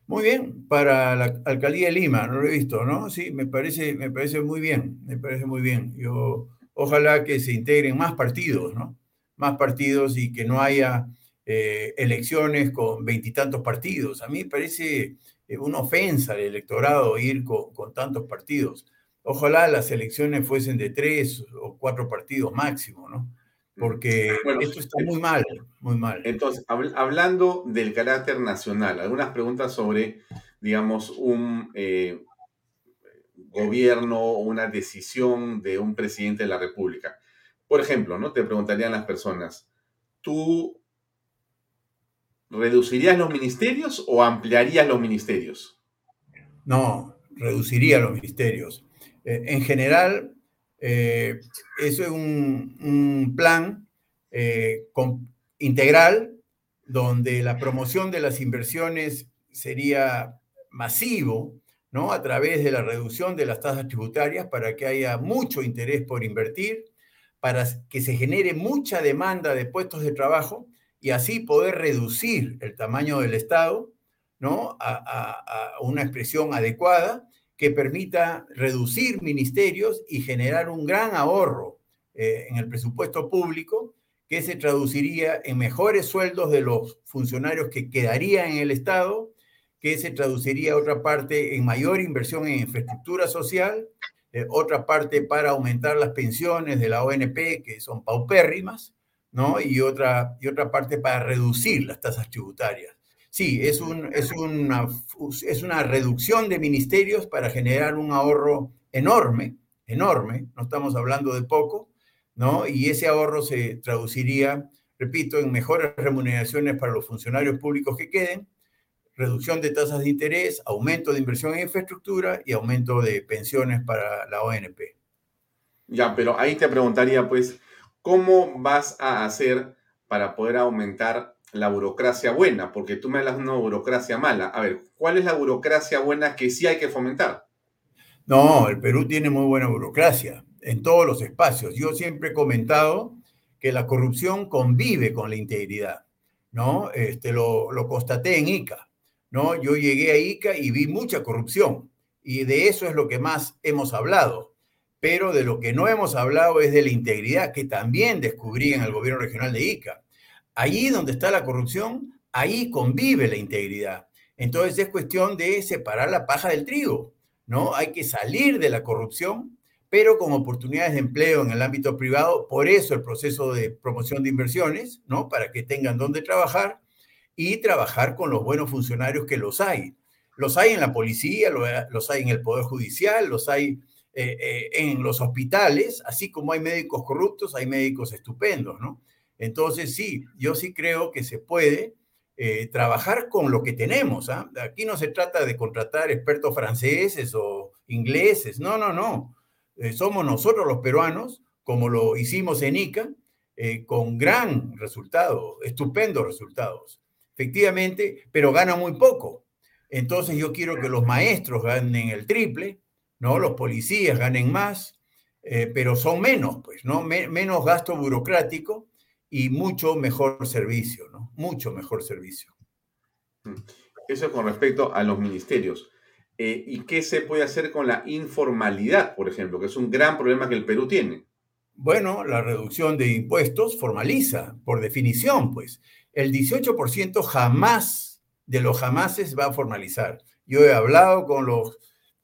Speaker 5: Muy bien, para la alcaldía de Lima, no lo he visto, ¿no? Sí, me parece, me parece muy bien, me parece muy bien. Yo, ojalá que se integren más partidos, ¿no? Más partidos y que no haya eh, elecciones con veintitantos partidos. A mí me parece eh, una ofensa al electorado ir con, con tantos partidos. Ojalá las elecciones fuesen de tres o cuatro partidos máximo, ¿no? Porque bueno, esto está muy mal, muy mal.
Speaker 2: Entonces, hab hablando del carácter nacional, algunas preguntas sobre, digamos, un eh, gobierno o una decisión de un presidente de la República. Por ejemplo, ¿no? Te preguntarían las personas, ¿tú reducirías los ministerios o ampliarías los ministerios?
Speaker 5: No, reduciría los ministerios. Eh, en general, eh, eso es un, plan eh, integral donde la promoción de las inversiones sería masivo, ¿no? A través de la reducción de las tasas tributarias para que haya mucho interés por invertir, para que se genere mucha demanda de puestos de trabajo y así poder reducir el tamaño del Estado, ¿no? A una expresión adecuada que permita reducir ministerios y generar un gran ahorro eh, en el presupuesto público que se traduciría en mejores sueldos de los funcionarios que quedarían en el Estado, que se traduciría otra parte en mayor inversión en infraestructura social, eh, otra parte para aumentar las pensiones de la ONP, que son paupérrimas, ¿no? Y otra, y otra parte para reducir las tasas tributarias. Sí, es, un, es, una, es una reducción de ministerios para generar un ahorro enorme, enorme, no estamos hablando de poco, ¿no? Y ese ahorro se traduciría, repito, en mejores remuneraciones para los funcionarios públicos que queden, reducción de tasas de interés, aumento de inversión en infraestructura y aumento de pensiones para la ONP.
Speaker 2: Ya, pero ahí te preguntaría, pues, ¿cómo vas a hacer para poder aumentar la burocracia buena, porque tú me hablas de una burocracia mala. A ver, ¿cuál es la burocracia buena que sí hay que fomentar?
Speaker 5: No, el Perú tiene muy buena burocracia en todos los espacios. Yo siempre he comentado que la corrupción convive con la integridad, ¿no? Este, lo, lo constaté en ICA, ¿no? Yo llegué a ICA y vi mucha corrupción y de eso es lo que más hemos hablado. Pero de lo que no hemos hablado es de la integridad que también descubrí en el gobierno regional de ICA Allí donde está la corrupción, ahí convive la integridad. Entonces es cuestión de separar la paja del trigo, ¿no? Hay que salir de la corrupción, pero con oportunidades de empleo en el ámbito privado, por eso el proceso de promoción de inversiones, ¿no? Para que tengan donde trabajar y trabajar con los buenos funcionarios que los hay. Los hay en la policía, los hay en el Poder Judicial, los hay eh, eh, en los hospitales, así como hay médicos corruptos, hay médicos estupendos, ¿no? Entonces, sí, yo sí creo que se puede eh, trabajar con lo que tenemos. ¿ah? Aquí no se trata de contratar expertos franceses o ingleses, no, no, no. Eh, somos nosotros los peruanos, como lo hicimos en ICA, eh, con gran resultado, estupendos resultados. Efectivamente, pero gana muy poco. Entonces yo quiero que los maestros ganen el triple, ¿no? Los policías ganen más, pero son menos, pues, ¿no? Me menos gasto burocrático y mucho mejor servicio, ¿no? Mucho mejor servicio.
Speaker 2: Mm. Eso con respecto a los ministerios. Eh, ¿Y qué se puede hacer con la informalidad, por ejemplo, que es un gran problema que el Perú tiene?
Speaker 5: Bueno, la reducción de impuestos formaliza, por definición, pues. El 18% jamás de los jamases va a formalizar. Yo he hablado con los,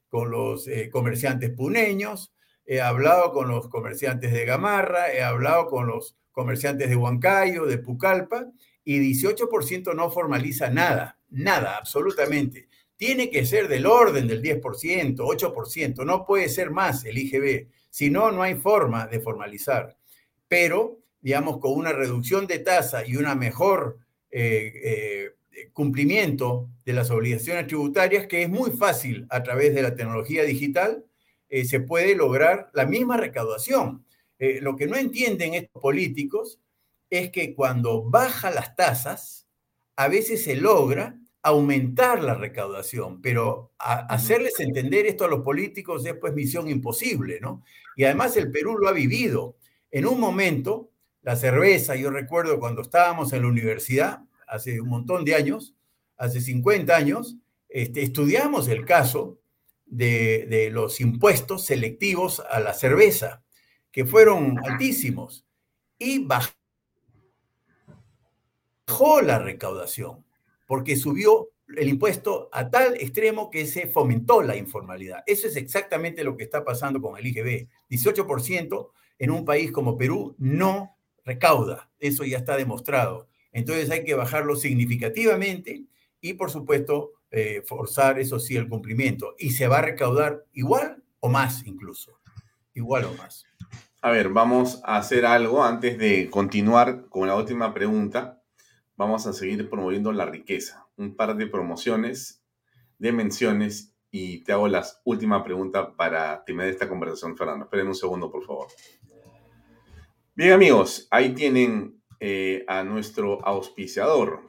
Speaker 5: con los eh, comerciantes puneños, he hablado con los comerciantes de Gamarra, he hablado con los comerciantes de Huancayo, de Pucallpa, y 18% no formaliza nada, nada, absolutamente. Tiene que ser del orden del 10%, 8%, no puede ser más el IGB, si no, no hay forma de formalizar. Pero, digamos, con una reducción de tasa y una mejor eh, eh, cumplimiento de las obligaciones tributarias, que es muy fácil a través de la tecnología digital, eh, se puede lograr la misma recaudación. Lo que no entienden estos políticos es que cuando baja las tasas, a veces se logra aumentar la recaudación, pero hacerles entender esto a los políticos es pues misión imposible, ¿no? Y además el Perú lo ha vivido. En un momento, la cerveza, yo recuerdo cuando estábamos en la universidad, hace un montón de años, hace 50 años, este, estudiamos el caso de, de los impuestos selectivos a la cerveza, que fueron altísimos, y bajó la recaudación, porque subió el impuesto a tal extremo que se fomentó la informalidad. Eso es exactamente lo que está pasando con el IGB. 18% en un país como Perú no recauda. Eso ya está demostrado. Entonces hay que bajarlo significativamente y, por supuesto, eh, forzar, eso sí, el cumplimiento. Y se va a recaudar igual o más incluso. Igual o más.
Speaker 2: A ver, vamos a hacer algo antes de continuar con la última pregunta vamos a seguir promoviendo la riqueza. Un par de promociones, de menciones y te hago la última pregunta para terminar esta conversación, Fernando. Esperen un segundo, por favor. Bien, amigos, ahí tienen eh, a nuestro auspiciador.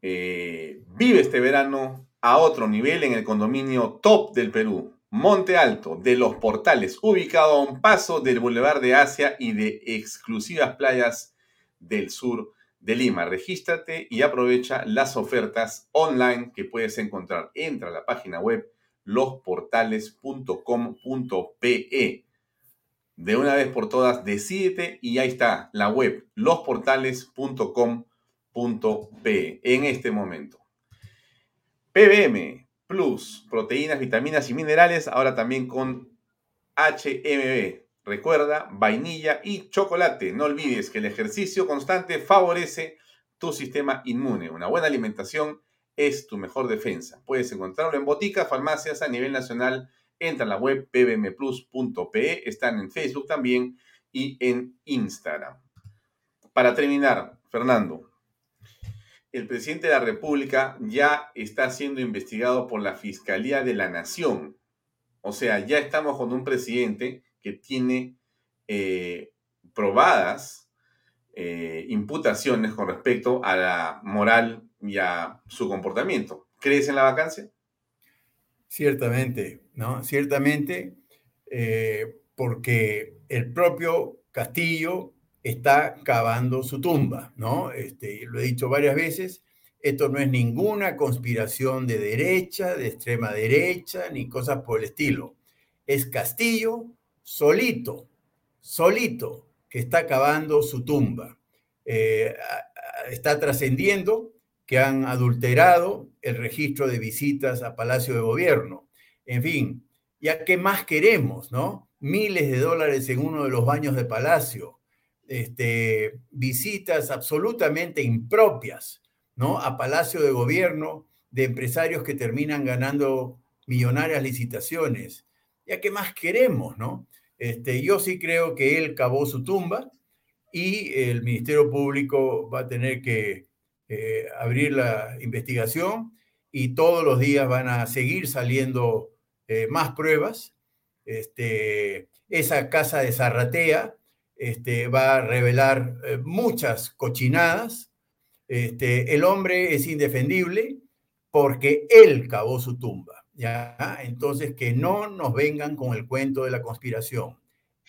Speaker 2: Eh, vive este verano a otro nivel en el condominio top del Perú, Monte Alto, de los Portales, ubicado a un paso del Boulevard de Asia y de exclusivas playas del sur de Lima. Regístrate y aprovecha las ofertas online que puedes encontrar. Entra a la página web losportales.com.pe. De una vez por todas, decídete y ahí está la web losportales.com.pe en este momento. PBM Plus, proteínas, vitaminas y minerales, ahora también con HMB Recuerda, vainilla y chocolate. No olvides que el ejercicio constante favorece tu sistema inmune. Una buena alimentación es tu mejor defensa. Puedes encontrarlo en boticas, farmacias a nivel nacional. Entra en la web pbmplus.pe. Están en Facebook también y en Instagram. Para terminar, Fernando, el presidente de la República ya está siendo investigado por la Fiscalía de la Nación. O sea, ya estamos con un presidente que tiene eh, probadas eh, imputaciones con respecto a la moral y a su comportamiento. ¿Crees en la vacancia?
Speaker 5: Ciertamente, ¿no? Ciertamente, eh, porque el propio Castillo está cavando su tumba, ¿no? Este, lo he dicho varias veces, esto no es ninguna conspiración de derecha, de extrema derecha, ni cosas por el estilo. Es Castillo solito, solito, que está cavando su tumba. Eh, está trascendiendo que han adulterado el registro de visitas a Palacio de Gobierno. En fin, ya qué más queremos, ¿no? Miles de dólares en uno de los baños de Palacio, este, visitas absolutamente impropias, ¿no? A Palacio de Gobierno de empresarios que terminan ganando millonarias licitaciones. Ya qué más queremos, ¿no? Este, yo sí creo que él cavó su tumba y el Ministerio Público va a tener que eh, abrir la investigación y todos los días van a seguir saliendo eh, más pruebas. Este, esa casa de Zarratea este, va a revelar eh, muchas cochinadas. Este, el hombre es indefendible porque él cavó su tumba. ¿ya? Entonces, que no nos vengan con el cuento de la conspiración.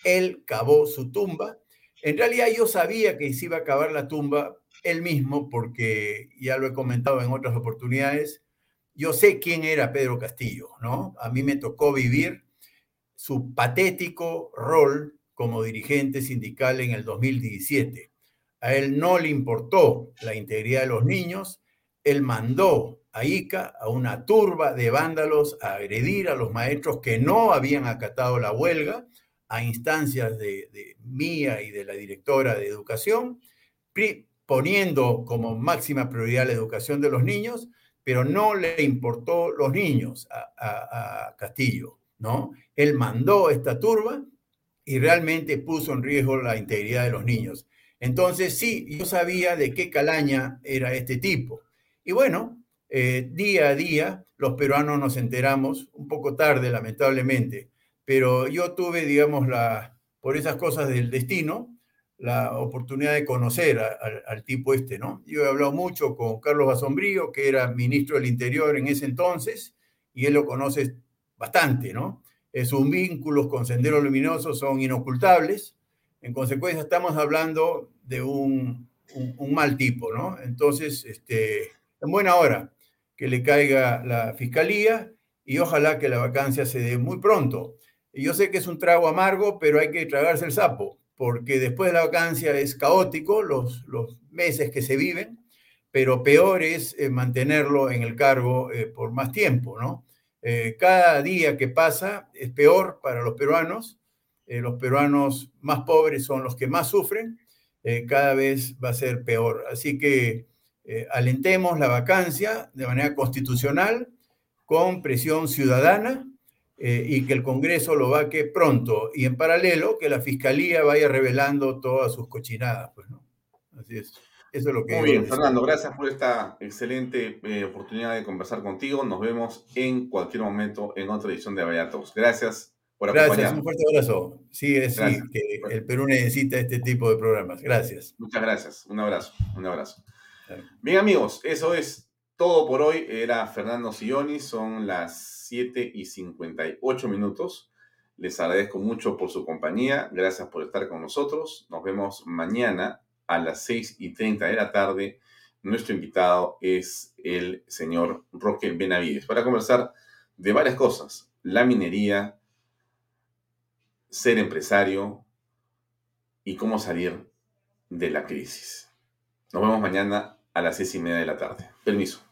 Speaker 5: Él cavó su tumba. En realidad yo sabía que se iba a cavar la tumba él mismo, porque ya lo he comentado en otras oportunidades. Yo sé quién era Pedro Castillo, ¿no? A mí me tocó vivir su patético rol como dirigente sindical en el 2017. A él no le importó la integridad de los niños, él mandó a Ica a una turba de vándalos a agredir a los maestros que no habían acatado la huelga a instancias de, de mía y de la directora de educación, poniendo como máxima prioridad la educación de los niños, pero no le importó los niños a, Castillo, ¿no? Él mandó esta turba y realmente puso en riesgo la integridad de los niños. Entonces, sí, yo sabía de qué calaña era este tipo. Y bueno, eh, día a día los peruanos nos enteramos, un poco tarde lamentablemente, pero yo tuve, digamos, la, por esas cosas del destino, la oportunidad de conocer al tipo este, ¿no? Yo he hablado mucho con Carlos Basombrío, que era ministro del Interior en ese entonces, y él lo conoce bastante, ¿no? Eh, sus vínculos con Sendero Luminoso son inocultables, en consecuencia estamos hablando de un, un, mal tipo, ¿no? Entonces, este, en buena hora que le caiga la fiscalía y ojalá que la vacancia se dé muy pronto. Yo sé que es un trago amargo, pero hay que tragarse el sapo porque después de la vacancia es caótico los, los meses que se viven, pero peor es eh, mantenerlo en el cargo eh, por más tiempo, ¿no? Eh, cada día que pasa es peor para los peruanos, los peruanos más pobres son los que más sufren, cada vez va a ser peor. Así que alentemos la vacancia de manera constitucional, con presión ciudadana, eh, y que el Congreso lo vaque pronto y en paralelo que la Fiscalía vaya revelando todas sus cochinadas. Pues, ¿no? Así es. Eso es lo que...
Speaker 2: Muy bien, Fernando, gracias por esta excelente eh, oportunidad de conversar contigo. Nos vemos en cualquier momento en otra edición de Vallatos. Gracias por acompañarnos. Gracias,
Speaker 5: un fuerte abrazo. Sí, es sí, que el Perú necesita este tipo de programas. Gracias.
Speaker 2: Muchas gracias. Un abrazo, un abrazo. Bien amigos, eso es todo por hoy. Era Fernando Silloni, son las 7 y 58 minutos. Les agradezco mucho por su compañía. Gracias por estar con nosotros. Nos vemos mañana a las 6 y 30 de la tarde. Nuestro invitado es el señor Roque Benavides para conversar de varias cosas. La minería, ser empresario y cómo salir de la crisis. Nos vemos mañana a las seis y media de la tarde. Permiso.